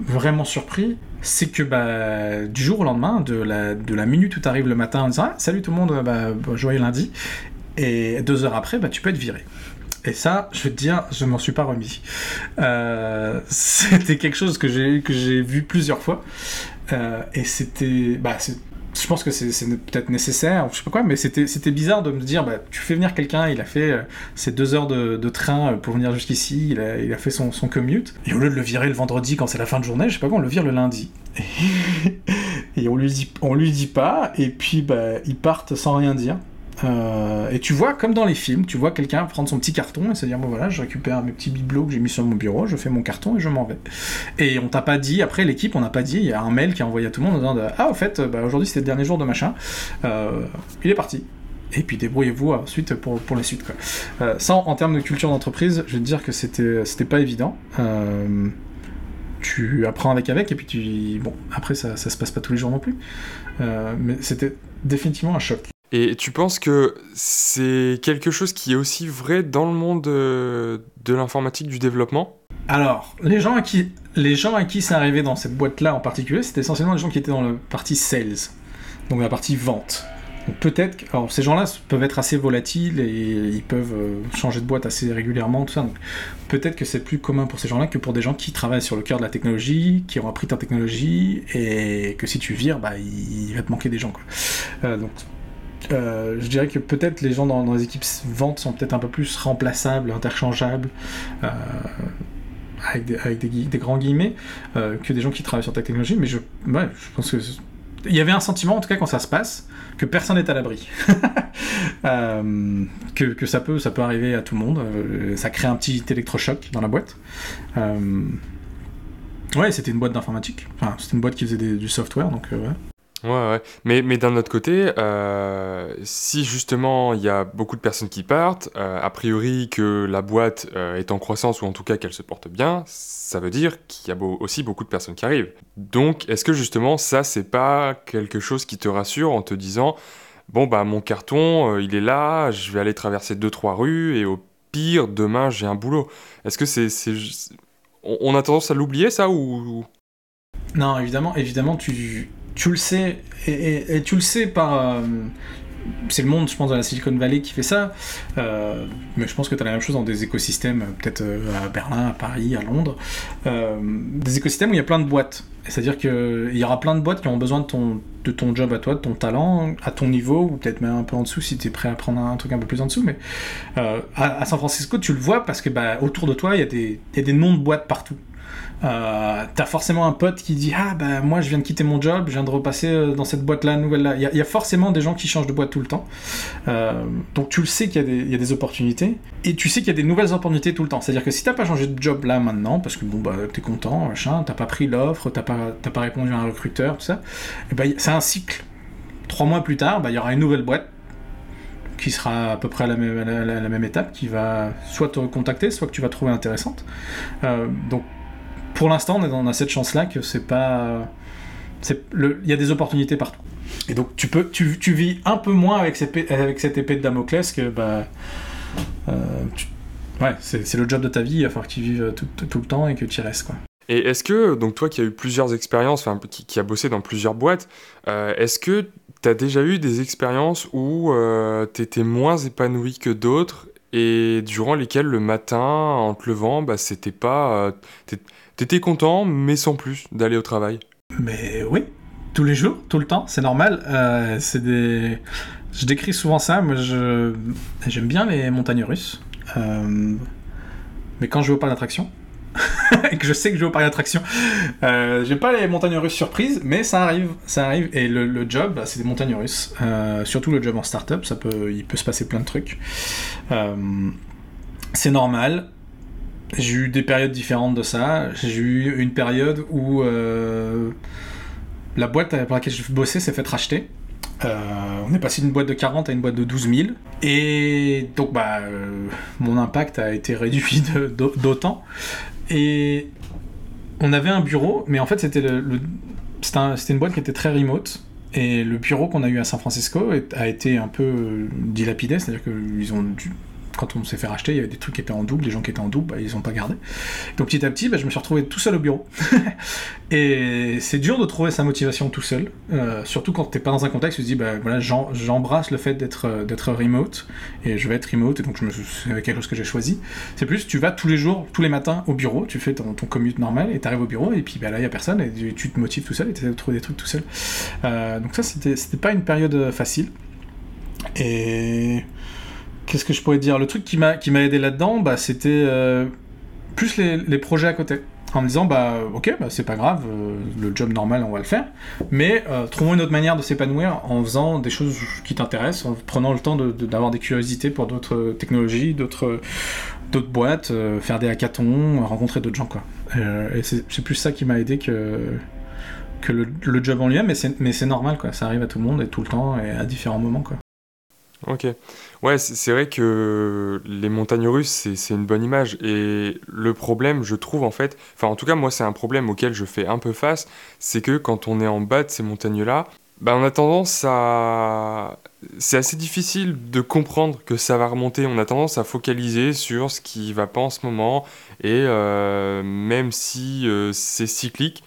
vraiment surpris. C'est que bah, du jour au lendemain, de la, minute où tu arrives le matin en disant ah, Salut tout le monde, bah, joyeux lundi, et deux heures après, bah, tu peux être viré. Et ça, je vais te dire, je m'en suis pas remis. Euh, c'était quelque chose que j'ai que j'ai vu plusieurs fois, euh, et c'était, bah, je pense que c'est peut-être nécessaire, je sais pas quoi, mais c'était bizarre de me dire, bah, tu fais venir quelqu'un, il a fait euh, ses deux heures de, de, train pour venir jusqu'ici, il a, il a fait son, son commute, et au lieu de le virer le vendredi quand c'est la fin de journée, je sais pas quoi, on le vire le lundi. et on lui dit, on lui dit pas, et puis bah, ils partent sans rien dire. Euh, et tu vois, comme dans les films, tu vois quelqu'un prendre son petit carton et se dire bon voilà, je récupère mes petits bibelots que j'ai mis sur mon bureau, je fais mon carton et je m'en vais. Et on t'a pas dit, après l'équipe, on n'a pas dit, il y a un mail qui a envoyé à tout le monde en disant ah, au fait, bah, aujourd'hui c'était le dernier jour de machin, euh, il est parti. Et puis débrouillez-vous ensuite pour, pour la suite. Quoi. Euh, ça, en, termes de culture d'entreprise, je vais te dire que c'était, pas évident. tu apprends avec avec, et puis tu. Bon, après, ça, ça se passe pas tous les jours non plus. mais c'était définitivement un choc. Et tu penses que c'est quelque chose qui est aussi vrai dans le monde de, de l'informatique, du développement? Alors, les gens, à qui, les gens à qui c'est arrivé dans cette boîte-là en particulier, c'était essentiellement les gens qui étaient dans la partie sales, donc la partie vente. Donc peut-être que alors, ces gens-là peuvent être assez volatiles et ils peuvent euh, changer de boîte assez régulièrement, tout ça. Peut-être que c'est plus commun pour ces gens-là que pour des gens qui travaillent sur le cœur de la technologie, qui ont appris ta technologie et que si tu vires, bah, il, va te manquer des gens. Euh, donc euh, je dirais que peut-être les gens dans, les équipes vente sont peut-être un peu plus remplaçables, interchangeables, euh, avec, des, grands guillemets, euh, que des gens qui travaillent sur ta technologie. Mais je, ouais, je pense que il y avait un sentiment, en tout cas quand ça se passe, que personne n'est à l'abri. que, ça, peut, ça peut arriver à tout le monde. Ça crée un petit électrochoc dans la boîte. Ouais, c'était une boîte d'informatique. Enfin, c'était une boîte qui faisait du software, donc ouais. Ouais, ouais. Mais, mais d'un autre côté, euh, si justement il y a beaucoup de personnes qui partent, euh, a priori que la boîte euh, est en croissance ou en tout cas qu'elle se porte bien, ça veut dire qu'il y a aussi beaucoup de personnes qui arrivent. Donc, est-ce que justement ça, c'est pas quelque chose qui te rassure en te disant bon, bah mon carton, il est là, je vais aller traverser deux, trois rues et au pire, demain j'ai un boulot Est-ce que c'est. c'est on, on a tendance à l'oublier ça ou? Non, évidemment, évidemment, tu tu le sais, et, tu le sais par. Euh, c'est le monde, je pense, de la Silicon Valley qui fait ça. Euh, mais je pense que tu as la même chose dans des écosystèmes, peut-être euh, à Berlin, à Paris, à Londres. Des écosystèmes où il y a plein de boîtes. C'est-à-dire qu'il y aura plein de boîtes qui ont besoin de ton, de ton job à toi, de ton talent, à ton niveau, ou peut-être même un peu en dessous si tu es prêt à prendre un truc un peu plus en dessous. Mais à, à, San Francisco, tu le vois parce que bah, autour de toi, il y, y, a des noms de boîtes partout. Euh, t'as forcément un pote qui dit ah bah moi je viens de quitter mon job, je viens de repasser euh, dans cette boîte là nouvelle là. Il y, y, a forcément des gens qui changent de boîte tout le temps. Euh, donc tu le sais qu'il y, a des opportunités et tu sais qu'il y a des nouvelles opportunités tout le temps. C'est-à-dire que si t'as pas changé de job là maintenant parce que bon bah t'es content machin, t'as pas pris l'offre, t'as pas pas répondu à un recruteur tout ça, et bah, c'est un cycle. Trois mois plus tard, bah, il y aura une nouvelle boîte qui sera à peu près à la même, la, même étape, qui va soit te contacter, soit que tu vas trouver intéressante. Donc pour l'instant, on a cette chance-là que c'est pas. Il y a des opportunités partout. Et donc, tu, peux, tu, vis un peu moins avec, cette épée de Damoclès que. Bah, euh, ouais, c'est le job de ta vie, il va falloir que tu vives tout, tout, le temps et que tu y restes, quoi. Et est-ce que, donc toi qui as eu plusieurs expériences, enfin, qui, qui a bossé dans plusieurs boîtes, euh, est-ce que tu as déjà eu des expériences où euh, tu étais moins épanoui que d'autres et durant lesquelles le matin, en te levant, bah, c'était pas. Euh, T'étais content, mais sans plus, d'aller au travail Mais oui, tous les jours, tout le temps, c'est normal. Euh, c'est des... Je décris souvent ça, moi je... j'aime bien les montagnes russes. Euh... Mais quand je vais au parc d'attraction, et que je sais que je vais au parc d'attraction, euh, j'aime pas les montagnes russes surprises, mais ça arrive, ça arrive. Et le, job, bah, c'est des montagnes russes. Euh, surtout le job en startup, ça peut, il peut se passer plein de trucs. C'est normal j'ai eu des périodes différentes de ça. J'ai eu une période où euh, la boîte pour laquelle je bossais s'est fait racheter. Euh, on est passé d'une boîte de 40 à une boîte de 12 000. Et donc, bah, euh, mon impact a été réduit d'autant. Et on avait un bureau, mais en fait, c'était une boîte qui était très remote. Et le bureau qu'on a eu à San Francisco a été un peu dilapidé, c'est-à-dire qu'ils ont dû quand on s'est fait racheter, il y avait des trucs qui étaient en double, des gens qui étaient en double, bah, ils ont pas gardé. Donc petit à petit, bah, je me suis retrouvé tout seul au bureau. et c'est dur de trouver sa motivation tout seul, euh, surtout quand t'es pas dans un contexte où tu te dis, bah, voilà, j'embrasse le fait d'être euh, d'être remote, et je vais être remote, et donc c'est quelque chose que j'ai choisi. C'est plus, tu vas tous les jours, tous les matins au bureau, tu fais ton, commute normal, et tu arrives au bureau, et puis bah, là, il y a personne, et tu te motives tout seul, et tu de trouver des trucs tout seul. Euh, donc ça, c'était pas une période facile. Et Qu'est-ce que je pourrais dire? Le truc qui m'a aidé là-dedans, bah, c'était euh, plus les, projets à côté. En me disant, bah, ok, bah, c'est pas grave, euh, le job normal, on va le faire. Mais euh, trouvons une autre manière de s'épanouir en faisant des choses qui t'intéressent, en prenant le temps d'avoir de, de, des curiosités pour d'autres technologies, d'autres d'autres boîtes, euh, faire des hackathons, rencontrer d'autres gens, quoi. et c'est plus ça qui m'a aidé que que le, le job en lui-même, mais c'est normal, quoi. Ça arrive à tout le monde et tout le temps et à différents moments, quoi. Ok. Ouais, c'est vrai que les montagnes russes, c'est une bonne image. Et le problème, je trouve en fait, enfin en tout cas moi c'est un problème auquel je fais un peu face, c'est que quand on est en bas de ces montagnes-là, bah, on a tendance à... c'est assez difficile de comprendre que ça va remonter. On a tendance à focaliser sur ce qui va pas en ce moment. Et même si c'est cyclique,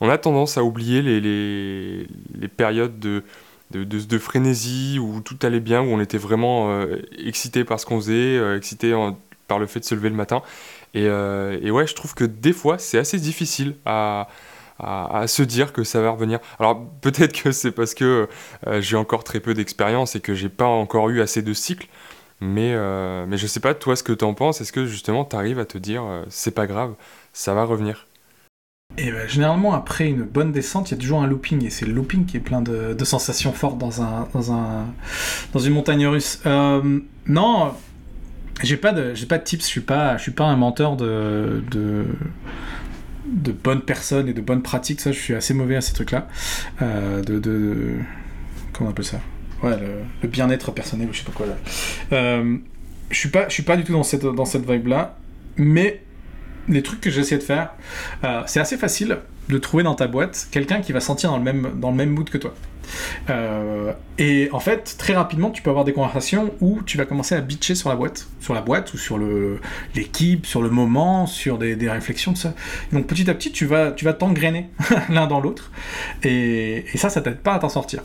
on a tendance à oublier les, les, périodes de, de, frénésie où tout allait bien, où on était vraiment excité par ce qu'on faisait, excité par le fait de se lever le matin. Et, et ouais, je trouve que des fois, c'est assez difficile à se dire que ça va revenir. Alors peut-être que c'est parce que euh, j'ai encore très peu d'expérience et que j'ai pas encore eu assez de cycles, mais, euh, mais je sais pas toi ce que tu en penses. Est-ce que justement tu arrives à te dire euh, c'est pas grave, ça va revenir? Et ben, généralement, après une bonne descente, il y a toujours un looping, et c'est le looping qui est plein de, sensations fortes dans, un, dans, un, dans une montagne russe. non, j'ai pas de, pas de tips, je suis pas, je suis pas un menteur de, bonnes personnes et de bonnes pratiques. Ça, je suis assez mauvais à ces trucs-là. Euh, de, Comment on appelle ça? Ouais, le, bien-être personnel ou je sais pas quoi là. Euh, je suis pas, suis pas du tout dans cette, dans cette vibe-là. Mais les trucs que j'essaie de faire, euh, c'est assez facile de trouver dans ta boîte quelqu'un qui va sentir dans le même, dans le même mood que toi. Euh, et en fait, très rapidement, tu peux avoir des conversations où tu vas commencer à bitcher sur la boîte, sur la boîte ou sur l'équipe, sur le moment, sur des, réflexions de ça. donc petit à petit, tu vas, tu vas l'un dans l'autre, et, et ça, ça t'aide pas à t'en sortir.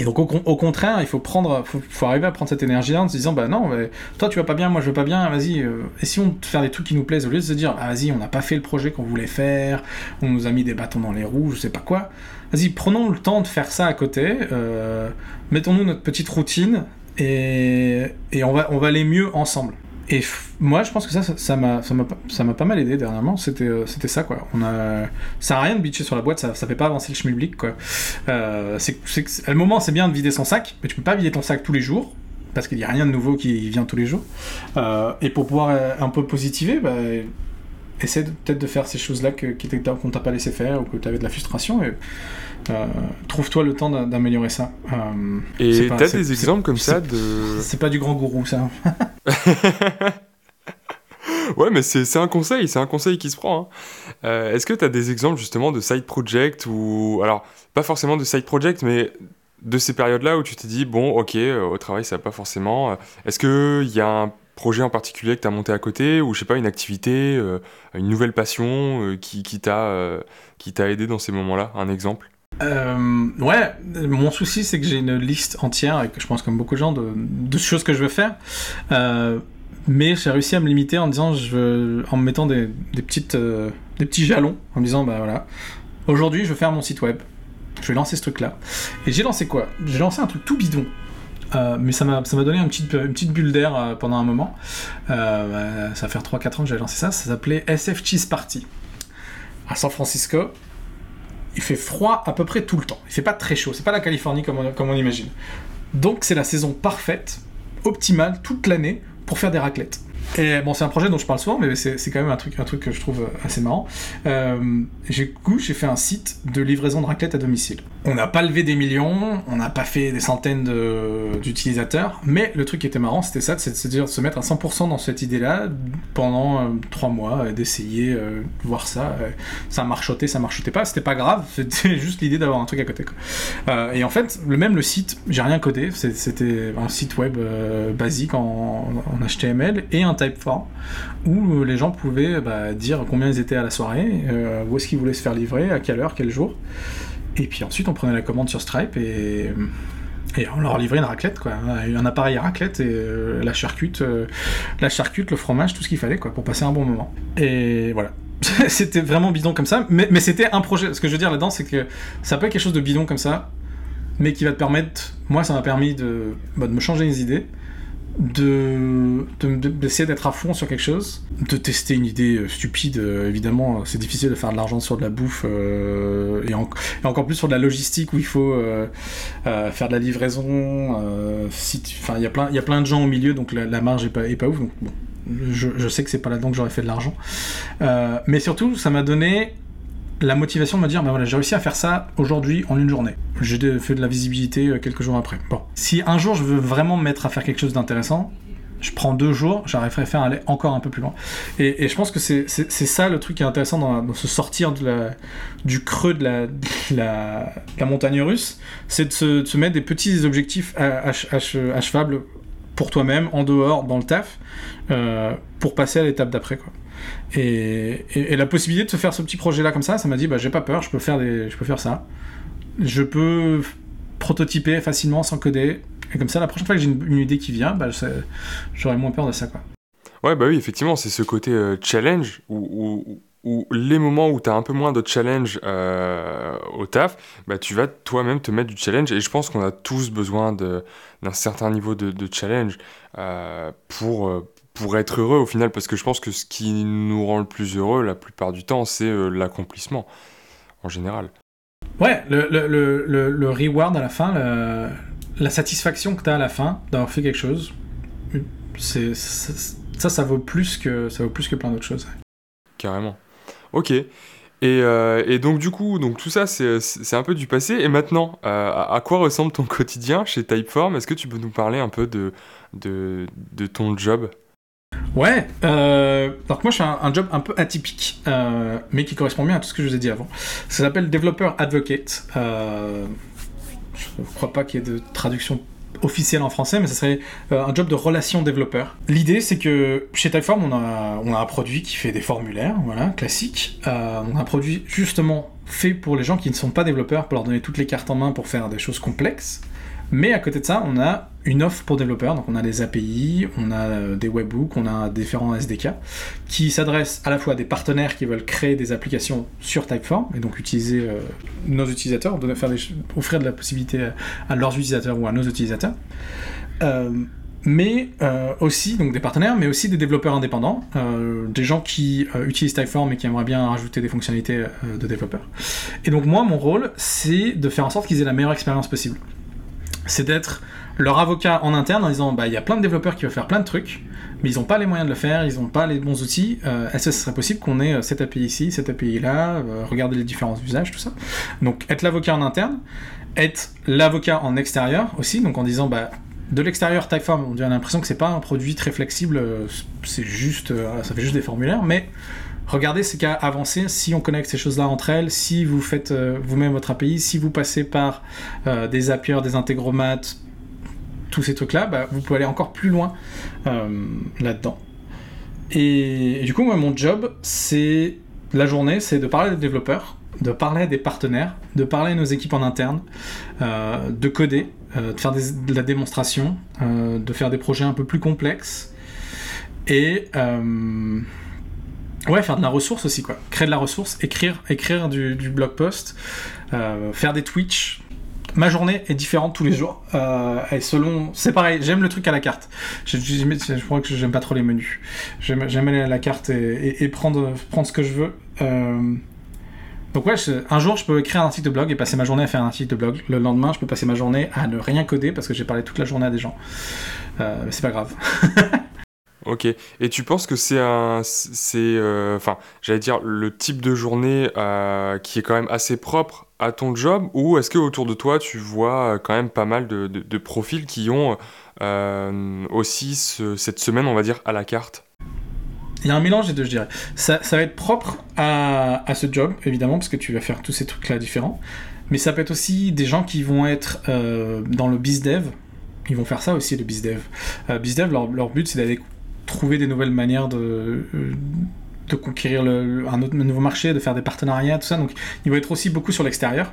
Et donc au, contraire, il faut prendre, arriver à prendre cette énergie-là en se disant bah non, toi tu vas pas bien, moi je veux pas bien, vas-y, euh, essayons de faire des trucs qui nous plaisent au lieu de se dire ah vas-y, on n'a pas fait le projet qu'on voulait faire, on nous a mis des bâtons dans les roues, je sais pas quoi. Vas-y, prenons le temps de faire ça à côté, euh, mettons-nous notre petite routine et, et on va on va aller mieux ensemble. Et moi, je pense que ça, ça m'a, ça m'a, pas mal aidé dernièrement. C'était, euh, c'était ça, quoi. On a, ça a rien de bitcher sur la boîte, ça, ça fait pas avancer le schmilblick, quoi. Euh, c'est, à le moment, c'est bien de vider son sac, mais tu peux pas vider ton sac tous les jours parce qu'il y a rien de nouveau qui vient tous les jours. Euh, et pour pouvoir un peu positiver, bah, essaie peut-être de faire ces choses-là qu'on t'a pas laissé faire ou que tu avais de la frustration. Et, euh, trouve-toi le temps d'améliorer ça. Euh, et t'as des exemples comme ça de. C'est pas du grand gourou, ça. ouais, mais c'est un conseil, c'est un conseil qui se prend. Hein. Euh, est-ce que tu as des exemples justement de side project ou. Alors, pas forcément de side project, mais de ces périodes-là où tu t'es dit, bon, ok, au travail, ça va pas forcément. Est-ce qu'il y a un projet en particulier que tu as monté à côté ou je sais pas, une activité, une nouvelle passion qui, qui t'a aidé dans ces moments-là Un exemple? Euh, ouais, mon souci c'est que j'ai une liste entière, et je pense comme beaucoup de gens, de, choses que je veux faire. Euh, mais j'ai réussi à me limiter en disant, je en me mettant des, petites, euh, des petits jalons, en me disant, bah voilà, aujourd'hui je veux faire mon site web, je vais lancer ce truc-là. Et j'ai lancé quoi? J'ai lancé un truc tout bidon. Mais ça m'a donné une petite, bulle d'air pendant un moment. Bah, ça va faire 3-4 ans que j'avais lancé ça. Ça s'appelait SF Cheese Party. À San Francisco, il fait froid à peu près tout le temps. Il fait pas très chaud, c'est pas la Californie comme on, comme on imagine. Donc c'est la saison parfaite, optimale, toute l'année pour faire des raclettes. Et bon, c'est un projet dont je parle souvent, mais c'est quand même un truc, un truc que je trouve assez marrant. Euh, j'ai j'ai fait un site de livraison de raclette à domicile. On n'a pas levé des millions, on n'a pas fait des centaines d'utilisateurs, mais le truc qui était marrant, c'était ça, c'est de se mettre à 100% dans cette idée-là pendant euh, trois mois, euh, d'essayer de voir ça. ça marchotait, ça marchotait pas, c'était pas grave, c'était juste l'idée d'avoir un truc à côté. et en fait, le même le site, j'ai rien codé, c'était un site web basique en HTML et un Typeform où les gens pouvaient bah, dire combien ils étaient à la soirée, euh, où est-ce qu'ils voulaient se faire livrer, à quelle heure, quel jour. Et puis ensuite, on prenait la commande sur Stripe et, on leur livrait une raclette, quoi. Un appareil à raclette et euh, la charcute, euh, la charcute, le fromage, tout ce qu'il fallait, quoi, pour passer un bon moment. Et voilà. c'était vraiment bidon comme ça, mais, mais c'était un projet. Ce que je veux dire là-dedans, c'est que ça peut être quelque chose de bidon comme ça, mais qui va te permettre. Moi, ça m'a permis de, bah, de me changer les idées de d'essayer d'être à fond sur quelque chose, de tester une idée euh, stupide. Euh, évidemment, c'est difficile de faire de l'argent sur de la bouffe euh, et, encore plus sur de la logistique où il faut faire de la livraison. Enfin, il y a plein, y a plein de gens au milieu, donc la, marge est pas, est pas ouf. Donc bon, je, je sais que c'est pas là-dedans que j'aurais fait de l'argent, mais surtout, ça m'a donné la motivation de me dire, ben voilà, j'ai réussi à faire ça aujourd'hui en une journée. J'ai fait de la visibilité euh, quelques jours après. Bon. Si un jour je veux vraiment me mettre à faire quelque chose d'intéressant, je prends deux jours, j'arriverai à aller encore un peu plus loin. Et, je pense que c'est ça le truc qui est intéressant dans, ce sortir du creux de la, la, montagne russe, c'est de, se, mettre des petits objectifs achevables pour toi-même, en dehors, dans le taf, euh, pour passer à l'étape d'après. quoi. Et, la possibilité de se faire ce petit projet-là comme ça, ça m'a dit, bah, j'ai pas peur, je peux, faire des, je peux faire ça. Je peux prototyper facilement sans coder, et comme ça, la prochaine fois que j'ai une, idée qui vient, bah, j'aurai moins peur de ça. Quoi. Ouais, bah oui, effectivement, c'est ce côté euh, challenge où, les moments où tu as un peu moins de challenge euh, au taf, bah, tu vas toi-même te mettre du challenge. Et je pense qu'on a tous besoin d'un certain niveau de, challenge euh, pour, pour être heureux au final. Parce que je pense que ce qui nous rend le plus heureux la plupart du temps, c'est l'accomplissement en général. Ouais, le, le, le, le, reward à la fin, la satisfaction que tu as à la fin d'avoir fait quelque chose, c'est ça, ça vaut plus que ça vaut plus que plein d'autres choses. Carrément. Ok. Et, euh, et, donc du coup, donc tout ça c'est un peu du passé. Et maintenant, euh, à quoi ressemble ton quotidien chez Typeform? Est-ce que tu peux nous parler un peu de, de, de ton job? Ouais, euh, donc moi je fais un, job un peu atypique, mais qui correspond bien à tout ce que je vous ai dit avant. Ça s'appelle Developer Advocate. Je ne crois pas qu'il y ait de traduction officielle en français, mais ce serait euh, un job de relation développeur. L'idée, c'est que chez Typeform, on a, on a un produit qui fait des formulaires, voilà, classiques. Euh, on a un produit justement fait pour les gens qui ne sont pas développeurs, pour leur donner toutes les cartes en main pour faire des choses complexes. Mais à côté de ça, on a une offre pour développeurs, donc on a des API, on a euh, des webbooks, on a différents SDK qui s'adressent à la fois à des partenaires qui veulent créer des applications sur Typeform et donc utiliser euh, nos utilisateurs, offrir de la possibilité à leurs utilisateurs ou à nos utilisateurs. Euh, mais aussi donc des partenaires, mais aussi des développeurs indépendants, des gens qui utilisent Typeform et qui aimeraient bien rajouter des fonctionnalités de développeurs. Et donc moi, mon rôle, c'est de faire en sorte qu'ils aient la meilleure expérience possible c'est d'être leur avocat en interne en disant bah il y a plein de développeurs qui veulent faire plein de trucs, mais ils n'ont pas les moyens de le faire, ils n'ont pas les bons outils. Euh, est-ce que ce serait possible qu'on ait euh, cette API ici, cette API là, euh, regarder les différents usages, tout ça. Donc être l'avocat en interne, être l'avocat en extérieur aussi, donc en disant bah de l'extérieur Typeform, on a l'impression que c'est pas un produit très flexible, c'est juste, ça fait juste des formulaires, mais regardez ces cas avancés, si on connecte ces choses-là entre elles, si vous faites euh, vous-même votre API, si vous passez par euh, des Zapier, des intégromates, tous ces trucs-là, bah, vous pouvez aller encore plus loin euh, là-dedans. Et, du coup, moi, mon job, c'est la journée, c'est de parler des développeurs, de parler des partenaires, de parler à nos équipes en interne, de coder, de faire de la démonstration, de faire des projets un peu plus complexes. Et Ouais, faire de la ressource aussi, quoi. Créer de la ressource, écrire, écrire du, blog post, euh, faire des Twitch. Ma journée est différente tous les jours. Euh, et selon. C'est pareil, j'aime le truc à la carte. Je, je, crois que j'aime pas trop les menus. J'aime aller à la carte et, prendre, prendre ce que je veux. Euh, donc ouais, un jour je peux écrire un article de blog et passer ma journée à faire un article de blog. Le lendemain, je peux passer ma journée à ne rien coder parce que j'ai parlé toute la journée à des gens. Euh, mais c'est pas grave. Ok. Et tu penses que c'est un, c'est, euh, enfin, j'allais dire le type de journée euh, qui est quand même assez propre à ton job, ou est-ce que autour de toi tu vois quand même pas mal de, profils qui ont euh, aussi cette semaine, on va dire, à la carte? Il y a un mélange des deux, je dirais. Ça, va être propre à, ce job, évidemment, parce que tu vas faire tous ces trucs-là différents. Mais ça peut être aussi des gens qui vont être dans le bizdev. Ils vont faire ça aussi, le bizdev. Euh, bizdev, leur, leur but, c'est d'aller trouver des nouvelles manières de, euh, de conquérir un, autre, nouveau marché, de faire des partenariats, tout ça. Donc, il va être aussi beaucoup sur l'extérieur.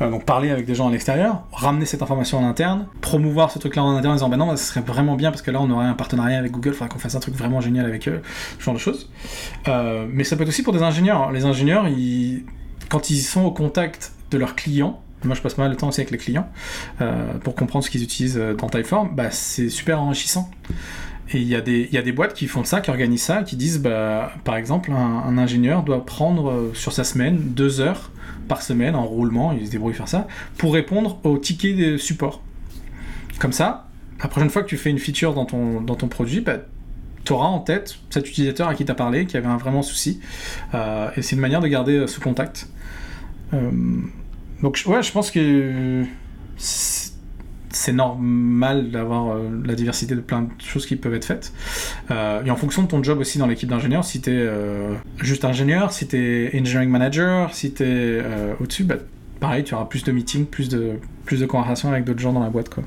Euh, donc, parler avec des gens à l'extérieur, ramener cette information en interne, promouvoir ce truc-là en interne en disant, ben non, ce serait vraiment bien parce que là, on aurait un partenariat avec Google, il faudrait qu'on fasse un truc vraiment génial avec eux, ce genre de choses. Euh, mais ça peut être aussi pour des ingénieurs. Les ingénieurs, quand ils sont au contact de leurs clients, moi je passe pas mal de temps aussi avec les clients pour comprendre ce qu'ils utilisent dans Typeform, bah, c'est super enrichissant. Et il y, a des, y a des boîtes qui font ça, qui organisent ça, qui disent, bah, par exemple, un, ingénieur doit prendre euh, sur sa semaine deux heures par semaine en roulement, il se débrouille faire ça, pour répondre aux tickets de support. Comme ça, la prochaine fois que tu fais une feature dans ton, dans ton produit, bah, tu auras en tête cet utilisateur à qui tu as parlé, qui avait un vraiment souci. Euh, et c'est une manière de garder euh, ce contact. donc, ouais, je pense que c'est normal d'avoir euh, la diversité de plein de choses qui peuvent être faites. Euh, et en fonction de ton job aussi dans l'équipe d'ingénieurs, si tu es juste ingénieur, si tu es engineering manager, si tu es au-dessus, bah, pareil, tu auras plus de meetings, plus de, plus de conversations avec d'autres gens dans la boîte. Quoi.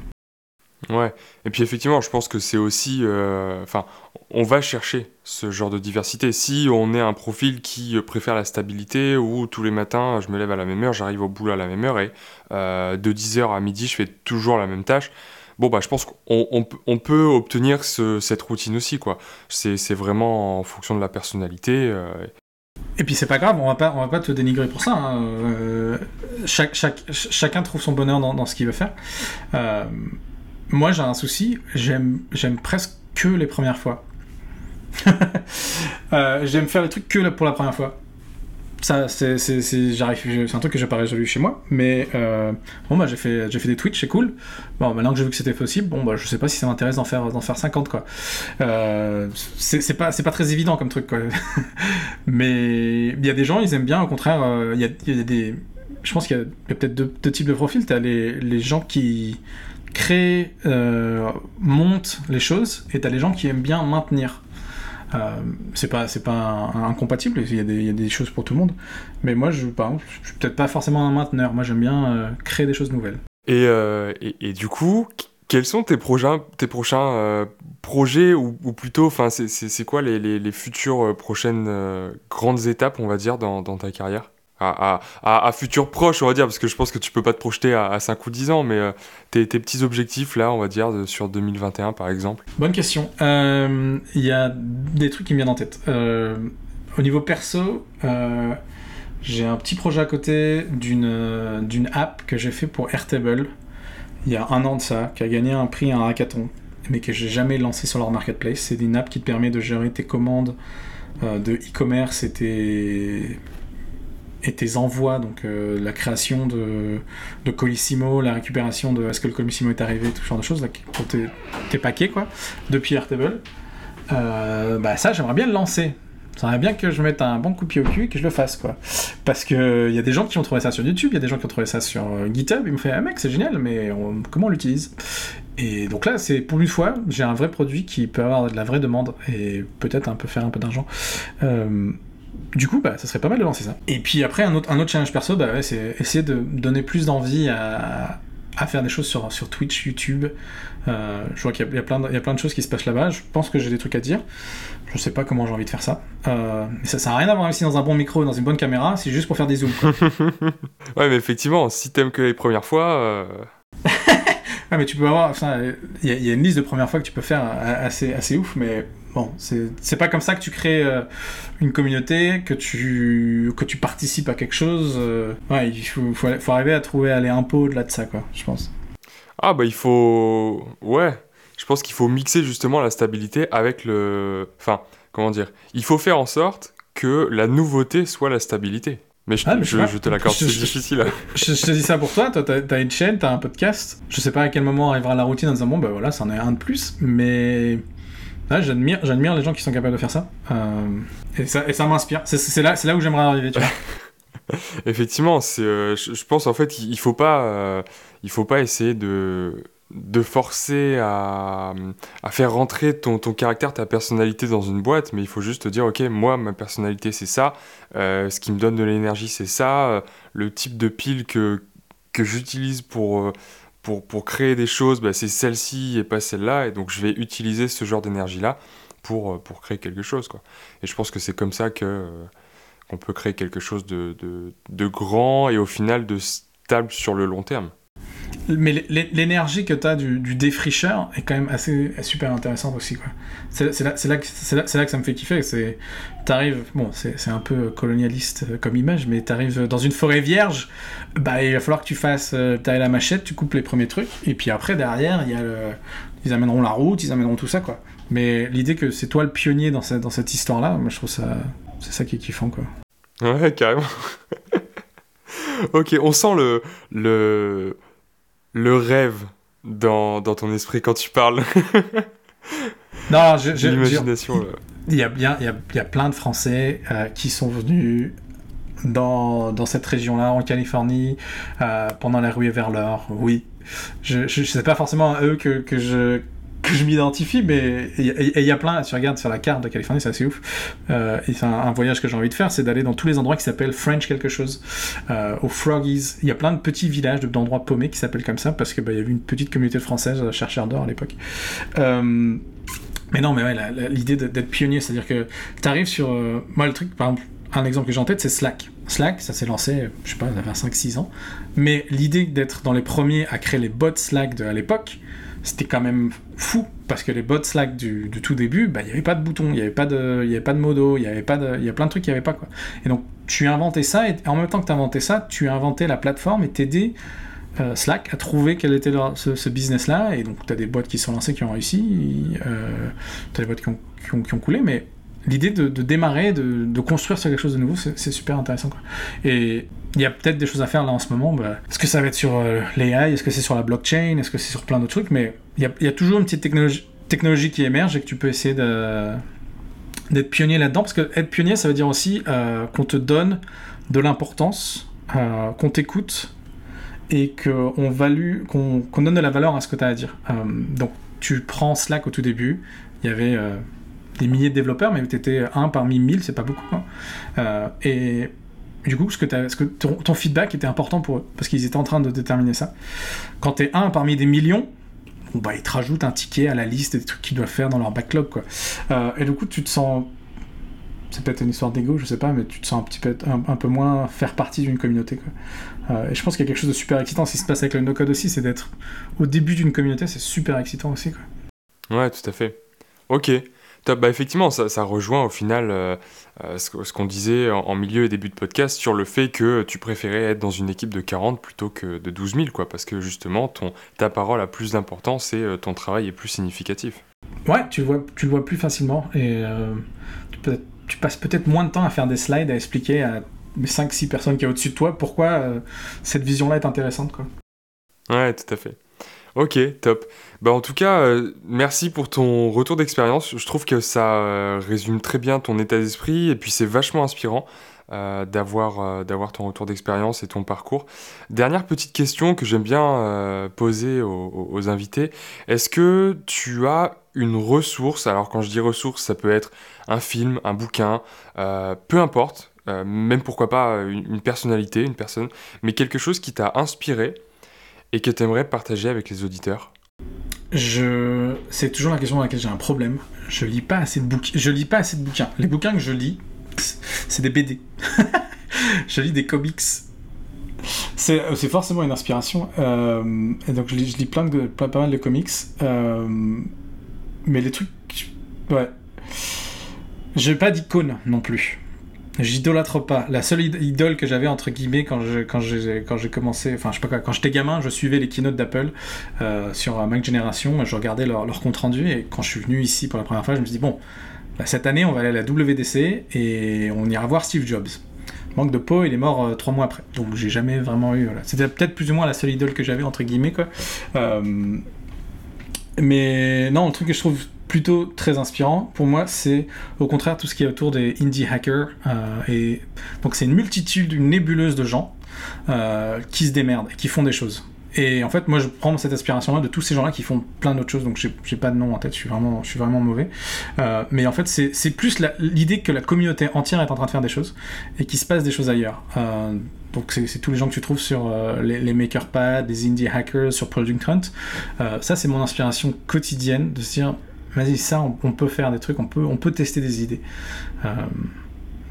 Ouais, et puis effectivement, je pense que c'est aussi. Euh, enfin, on va chercher ce genre de diversité. Si on est un profil qui préfère la stabilité, où tous les matins, je me lève à la même heure, j'arrive au boulot à la même heure, et euh, de 10h à midi, je fais toujours la même tâche. Bon, bah, je pense qu'on on, peut obtenir cette routine aussi, quoi. C'est vraiment en fonction de la personnalité. Euh, et puis c'est pas grave, on va pas, on va pas te dénigrer pour ça. Hein. chaque, chaque, chacun trouve son bonheur dans, dans ce qu'il veut faire. Moi, j'ai un souci, j'aime, presque que les premières fois. Euh, j'aime faire les trucs que pour la première fois. Ça, c'est, un truc que j'ai pas résolu chez moi, mais euh, bon, bah, j'ai fait, fait des Twitch, c'est cool. Bon, maintenant que j'ai vu que c'était possible, bon, bah, je sais pas si ça m'intéresse d'en faire, faire 50, quoi. Euh, c'est, pas, pas très évident comme truc, mais il y a des gens, ils aiment bien, au contraire, il y, a, y, a, des. Je pense qu'il y a, peut-être deux, types de profils. T'as les, les gens qui crée, euh, monte les choses, et t'as les gens qui aiment bien maintenir. Euh, c'est pas c'est pas incompatible il y, a des, y, a des choses pour tout le monde. Mais moi je, par exemple, je suis peut-être pas forcément un mainteneur. Moi j'aime bien euh, créer des choses nouvelles. Et, et, et, du coup quels sont tes prochains tes prochains projets ou, plutôt c'est quoi les, les, futures prochaines grandes étapes on va dire dans ta carrière? À, à, à, futur proche, on va dire, parce que je pense que tu peux pas te projeter à, 5 ou 10 ans, mais euh, tes, petits objectifs, là, on va dire, sur 2021, par exemple Bonne question. Il euh, y a des trucs qui me viennent en tête. Euh, au niveau perso, j'ai un petit projet à côté d'une, app que j'ai fait pour Airtable, il y a un an de ça, qui a gagné un prix, un hackathon, mais que j'ai jamais lancé sur leur marketplace. C'est une app qui te permet de gérer tes commandes de e-commerce et tes et tes envois, donc euh, la création de, de, Colissimo, la récupération de est-ce que le Colissimo est arrivé, tout ce genre de choses, pour tes, paquets, quoi, depuis Airtable. Euh, bah ça, j'aimerais bien le lancer. Ça serait bien que je mette un bon coup de pied au cul et que je le fasse, quoi. Parce qu'il y a des gens qui ont trouvé ça sur YouTube, il y a des gens qui ont trouvé ça sur euh, GitHub, ils me font Ah mec, c'est génial, mais comment on l'utilise? Et donc là, c'est pour une fois, j'ai un vrai produit qui peut avoir de la vraie demande et peut-être un peu faire un peu d'argent. Du coup, bah, ça serait pas mal de lancer ça. Et puis après, un autre, un autre challenge perso, bah, c'est essayer de donner plus d'envie à, à, faire des choses sur, sur Twitch, YouTube. Euh, je vois qu'il y, y, a plein de choses qui se passent là-bas. Je pense que j'ai des trucs à dire. Je sais pas comment j'ai envie de faire ça. Euh, mais ça, ça n'a rien à voir aussi dans un bon micro dans une bonne caméra. C'est juste pour faire des zooms. ouais, mais effectivement, si t'aimes que les premières fois. Euh... ouais, mais tu peux avoir. Il y, y, a une liste de premières fois que tu peux faire assez, assez ouf, mais Bon, c'est pas comme ça que tu crées euh, une communauté, que tu, que tu participes à quelque chose. Euh, ouais, il faut, faut, arriver à trouver aller un peu au-delà de ça, quoi, je pense. Ah, bah il faut. Ouais, je pense qu'il faut mixer justement la stabilité avec le. Enfin, comment dire Il faut faire en sorte que la nouveauté soit la stabilité. Mais je, ah, je, te l'accorde, c'est difficile. Je, te dis ça pour toi, toi t'as as une chaîne, t'as un podcast. Je sais pas à quel moment arrivera la routine en disant bon, ben voilà, c'en est un de plus, mais j'admire, j'admire les gens qui sont capables de faire ça. Euh, et ça, et ça m'inspire. C'est, là, c'est là où j'aimerais arriver, tu vois. Effectivement, c'est, euh, je, pense en fait faut pas, euh, il faut pas essayer de, de forcer à, à faire rentrer ton, ton, caractère, ta personnalité dans une boîte, mais il faut juste te dire ok, moi ma personnalité c'est ça, ce qui me donne de l'énergie c'est ça, le type de pile que, que j'utilise pour pour, créer des choses, bah, c'est celle-ci et pas celle-là, et donc je vais utiliser ce genre d'énergie-là pour, euh, pour créer quelque chose. Quoi. Et je pense que c'est comme ça que, euh, qu'on peut créer quelque chose de, de, de grand et au final de stable sur le long terme. Mais l'énergie que tu as du, défricheur est quand même assez super intéressante aussi. C'est, là, là, là, là, que ça me fait kiffer. C'est, t'arrives, bon, c'est, un peu colonialiste comme image, mais tu arrives dans une forêt vierge, bah, il va falloir que tu fasses, euh, tu la machette, tu coupes les premiers trucs, et puis après, derrière, il y a ils amèneront la route, ils amèneront tout ça. quoi. Mais l'idée que c'est toi le pionnier dans cette, dans cette histoire-là, moi je trouve ça, c'est ça qui est kiffant. quoi. Ouais, carrément. ok, on sent le, le le rêve dans, dans ton esprit quand tu parles. non, j'ai l'imagination. Il y a bien, il y a, il y a plein de Français euh, qui sont venus dans, dans cette région-là, en Californie, euh, pendant la ruée vers l'or. Oui, je, je, sais pas forcément à eux que, que je que je m'identifie, mais il y, a plein, tu regardes sur la carte de Californie, c'est assez ouf. Euh, et c'est un, voyage que j'ai envie de faire, c'est d'aller dans tous les endroits qui s'appellent French quelque chose, euh, au Froggies. Il y a plein de petits villages, d'endroits paumés qui s'appellent comme ça, parce qu'il bah, y avait une petite communauté française à chercheurs d'or à l'époque. Euh, mais non, mais ouais, l'idée d'être pionnier, c'est-à-dire que tu arrives sur. Euh, moi, le truc, par exemple, un exemple que j'ai en tête, c'est Slack. Slack, ça s'est lancé, je sais pas, ça fait 5-6 ans. Mais l'idée d'être dans les premiers à créer les bots Slack de, à l'époque, c'était quand même fou parce que les bots Slack du, tout début, bah, il n'y avait pas de bouton, il n'y avait pas de, il y avait pas de modo, il y avait pas de, il y a plein de trucs qu'il n'y avait pas quoi. Et donc tu inventé ça et en même temps que tu inventé ça, tu inventé la plateforme et t'aider euh, Slack à trouver quel était ce, business là et donc tu as des boîtes qui sont lancées qui ont réussi, euh, tu as des boîtes qui ont, qui ont, coulé, mais l'idée de, démarrer, de, de, construire sur quelque chose de nouveau, c'est super intéressant. Quoi. Et il y a peut-être des choses à faire là en ce moment. Bah, est-ce que ça va être sur euh, l'AI Est-ce que c'est sur la blockchain Est-ce que c'est sur plein d'autres trucs Mais il y, a, toujours une petite technologie, qui émerge et que tu peux essayer d'être pionnier là-dedans. Parce que être pionnier, ça veut dire aussi euh, qu'on te donne de l'importance, euh, qu'on t'écoute et qu'on qu'on donne de la valeur à ce que tu as à dire. donc tu prends Slack au tout début, il y avait des milliers de développeurs, mais tu étais un parmi mille, c'est pas beaucoup. Hein. et du coup, ce que, ton, feedback était important pour eux, parce qu'ils étaient en train de déterminer ça. Quand tu es un parmi des millions, bah, ils te rajoutent un ticket à la liste des trucs qu'ils doivent faire dans leur backlog. Quoi. Euh, et du coup, tu te sens. C'est peut-être une histoire d'ego, je sais pas, mais tu te sens un petit peu, un, peu moins faire partie d'une communauté. Euh, et je pense qu'il y a quelque chose de super excitant. Ce qui se passe avec le no-code aussi, c'est d'être au début d'une communauté, c'est super excitant aussi. Quoi. Ouais, tout à fait. Ok. Bah, effectivement, ça, rejoint au final euh, euh, ce, qu'on disait en, milieu et début de podcast sur le fait que tu préférais être dans une équipe de 40 plutôt que de 12 000, quoi, parce que justement, ton, ta parole a plus d'importance et euh, ton travail est plus significatif. Ouais, tu le vois, tu le vois plus facilement et tu, tu, passes peut-être moins de temps à faire des slides, à expliquer à les 5-6 personnes qui sont au-dessus de toi pourquoi cette vision-là est intéressante. Quoi. Ouais, tout à fait. Ok, top. Bah en tout cas, euh, merci pour ton retour d'expérience. Je trouve que ça euh, résume très bien ton état d'esprit et puis c'est vachement inspirant euh, d'avoir d'avoir ton retour d'expérience et ton parcours. Dernière petite question que j'aime bien poser aux, invités. Est-ce que tu as une ressource Alors quand je dis ressource, ça peut être un film, un bouquin, peu importe. même pourquoi pas une personnalité, une personne, mais quelque chose qui t'a inspiré et que tu aimerais partager avec les auditeurs je... C'est toujours la question dans laquelle j'ai un problème. Je lis pas assez de bouquins. Je lis pas assez de bouquins. Les bouquins que je lis, c'est des BD. je lis des comics. C'est forcément une inspiration. Euh, et donc je lis, je lis plein de, pas, pas mal de comics. Euh, mais les trucs... Ouais. J'ai pas d'icône non plus. J'idolâtre pas. La seule idole que j'avais entre guillemets quand j'ai quand quand commencé, enfin je sais pas quoi, quand j'étais gamin, je suivais les keynotes d'Apple euh, sur Mac Generation, je regardais leur, leur, compte rendu et quand je suis venu ici pour la première fois, je me suis dit bon, bah, cette année on va aller à la WDC et on ira voir Steve Jobs. Manque de peau, il est mort euh, trois mois après. Donc j'ai jamais vraiment eu. C'était peut-être plus ou moins la seule idole que j'avais entre guillemets quoi. Euh, mais non, le truc que je trouve plutôt très inspirant pour moi, c'est au contraire tout ce qui est autour des indie hackers. Euh, et donc c'est une multitude, une nébuleuse de gens euh, qui se démerdent et qui font des choses. Et en fait, moi, je prends cette aspiration-là de tous ces gens-là qui font plein d'autres choses. Donc, j'ai pas de nom en tête. Je suis vraiment, je suis vraiment mauvais. Euh, mais en fait, c'est plus l'idée que la communauté entière est en train de faire des choses et qu'il se passe des choses ailleurs. Donc, c'est tous les gens que tu trouves sur les, les MakerPad, les indie hackers, sur Product Hunt. ça, c'est mon inspiration quotidienne de se dire vas-y, ça, on, peut faire des trucs, on peut, on peut tester des idées. Euh,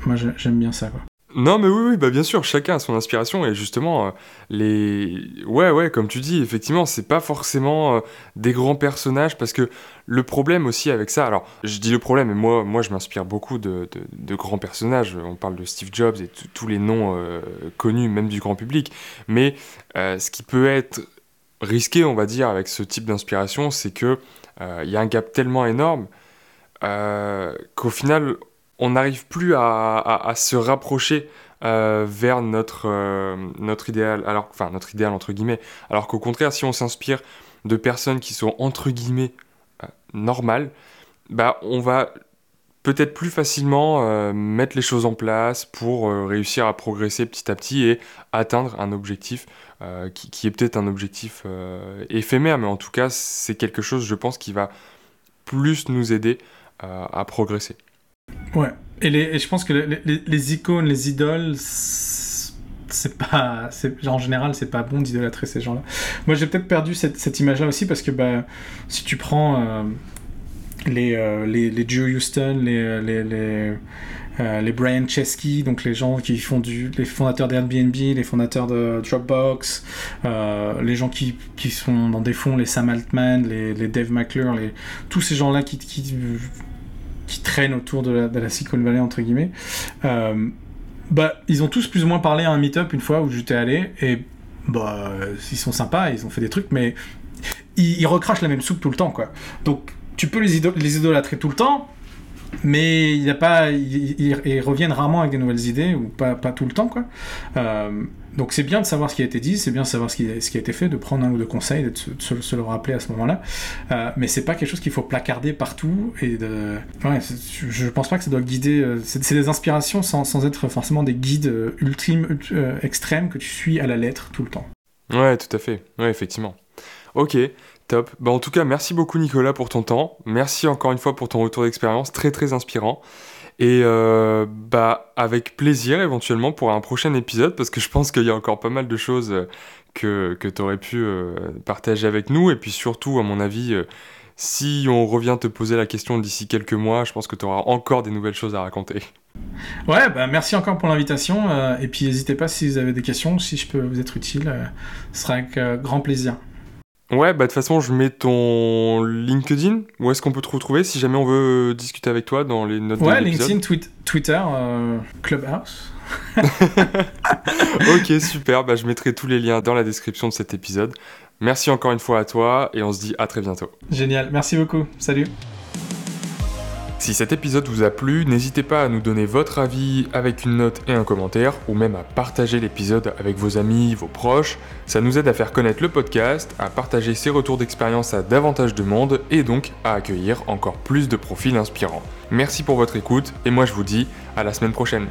moi, j'aime bien ça. Non, mais oui, bah bien sûr, chacun a son inspiration et justement, euh, les. Ouais, ouais, comme tu dis, effectivement, c'est pas forcément euh, des grands personnages parce que le problème aussi avec ça, alors je dis le problème, et moi, moi je m'inspire beaucoup de, grands personnages, on parle de Steve Jobs et tous les noms connus, même du grand public, mais ce qui peut être risqué, on va dire, avec ce type d'inspiration, c'est que il y a un gap tellement énorme euh, qu'au final, on n'arrive plus à, se rapprocher euh, vers notre, notre idéal, alors, enfin notre idéal entre guillemets, alors qu'au contraire, si on s'inspire de personnes qui sont entre guillemets normales, bah, on va peut-être plus facilement euh, mettre les choses en place pour euh, réussir à progresser petit à petit et atteindre un objectif euh, qui, est peut-être un objectif éphémère, mais en tout cas, c'est quelque chose, je pense, qui va plus nous aider à progresser. Ouais, et, je pense que les, icônes, les idoles, c'est pas en général c'est pas bon d'idolâtrer ces gens-là. Moi j'ai peut-être perdu cette, image-là aussi parce que bah, si tu prends euh, les, les, Joe Houston, euh, les, les, euh, les, Brian Chesky, donc les gens qui font du, les fondateurs d'Airbnb, les fondateurs de Dropbox, les gens qui, qui, sont dans des fonds, les Sam Altman, les, les Dave McClure, les, tous ces gens-là qui, qui, qui, traînent autour de la, Silicon Valley, entre guillemets, bah, ils ont tous plus ou moins parlé à un meet-up une fois où j'étais allé, et bah, ils sont sympas, ils ont fait des trucs, mais ils, ils recrachent la même soupe tout le temps, quoi. Donc, tu peux les, les idolâtrer tout le temps, mais il a pas, ils, reviennent rarement avec des nouvelles idées ou pas, pas tout le temps quoi. Euh, donc c'est bien de savoir ce qui a été dit, c'est bien de savoir ce qui, ce qui, a été fait, de prendre un ou deux conseils, de se, se, le rappeler à ce moment-là. Euh, mais c'est pas quelque chose qu'il faut placarder partout et de. Ouais, je pense pas que ça doit guider. Euh, c'est des inspirations sans, sans, être forcément des guides euh, ultimes, extrêmes que tu suis à la lettre tout le temps. Ouais, tout à fait. Ouais, effectivement. Ok. Top. Bah, en tout cas, merci beaucoup Nicolas pour ton temps. Merci encore une fois pour ton retour d'expérience, très très inspirant. Et euh, bah avec plaisir éventuellement pour un prochain épisode parce que je pense qu'il y a encore pas mal de choses euh, que, que tu aurais pu euh, partager avec nous. Et puis surtout, à mon avis, si on revient te poser la question d'ici quelques mois, je pense que tu auras encore des nouvelles choses à raconter. Ouais, bah merci encore pour l'invitation. et puis n'hésitez pas si vous avez des questions, si je peux vous être utile, ce sera avec grand plaisir. Ouais, bah de toute façon, je mets ton LinkedIn. Où est-ce qu'on peut te retrouver si jamais on veut discuter avec toi dans les notes ouais, de LinkedIn, Twitter, euh, Clubhouse. ok, super. Bah, je mettrai tous les liens dans la description de cet épisode. Merci encore une fois à toi et on se dit à très bientôt. Génial, merci beaucoup. Salut. Si cet épisode vous a plu, n'hésitez pas à nous donner votre avis avec une note et un commentaire, ou même à partager l'épisode avec vos amis, vos proches. Ça nous aide à faire connaître le podcast, à partager ses retours d'expérience à davantage de monde, et donc à accueillir encore plus de profils inspirants. Merci pour votre écoute, et moi je vous dis à la semaine prochaine.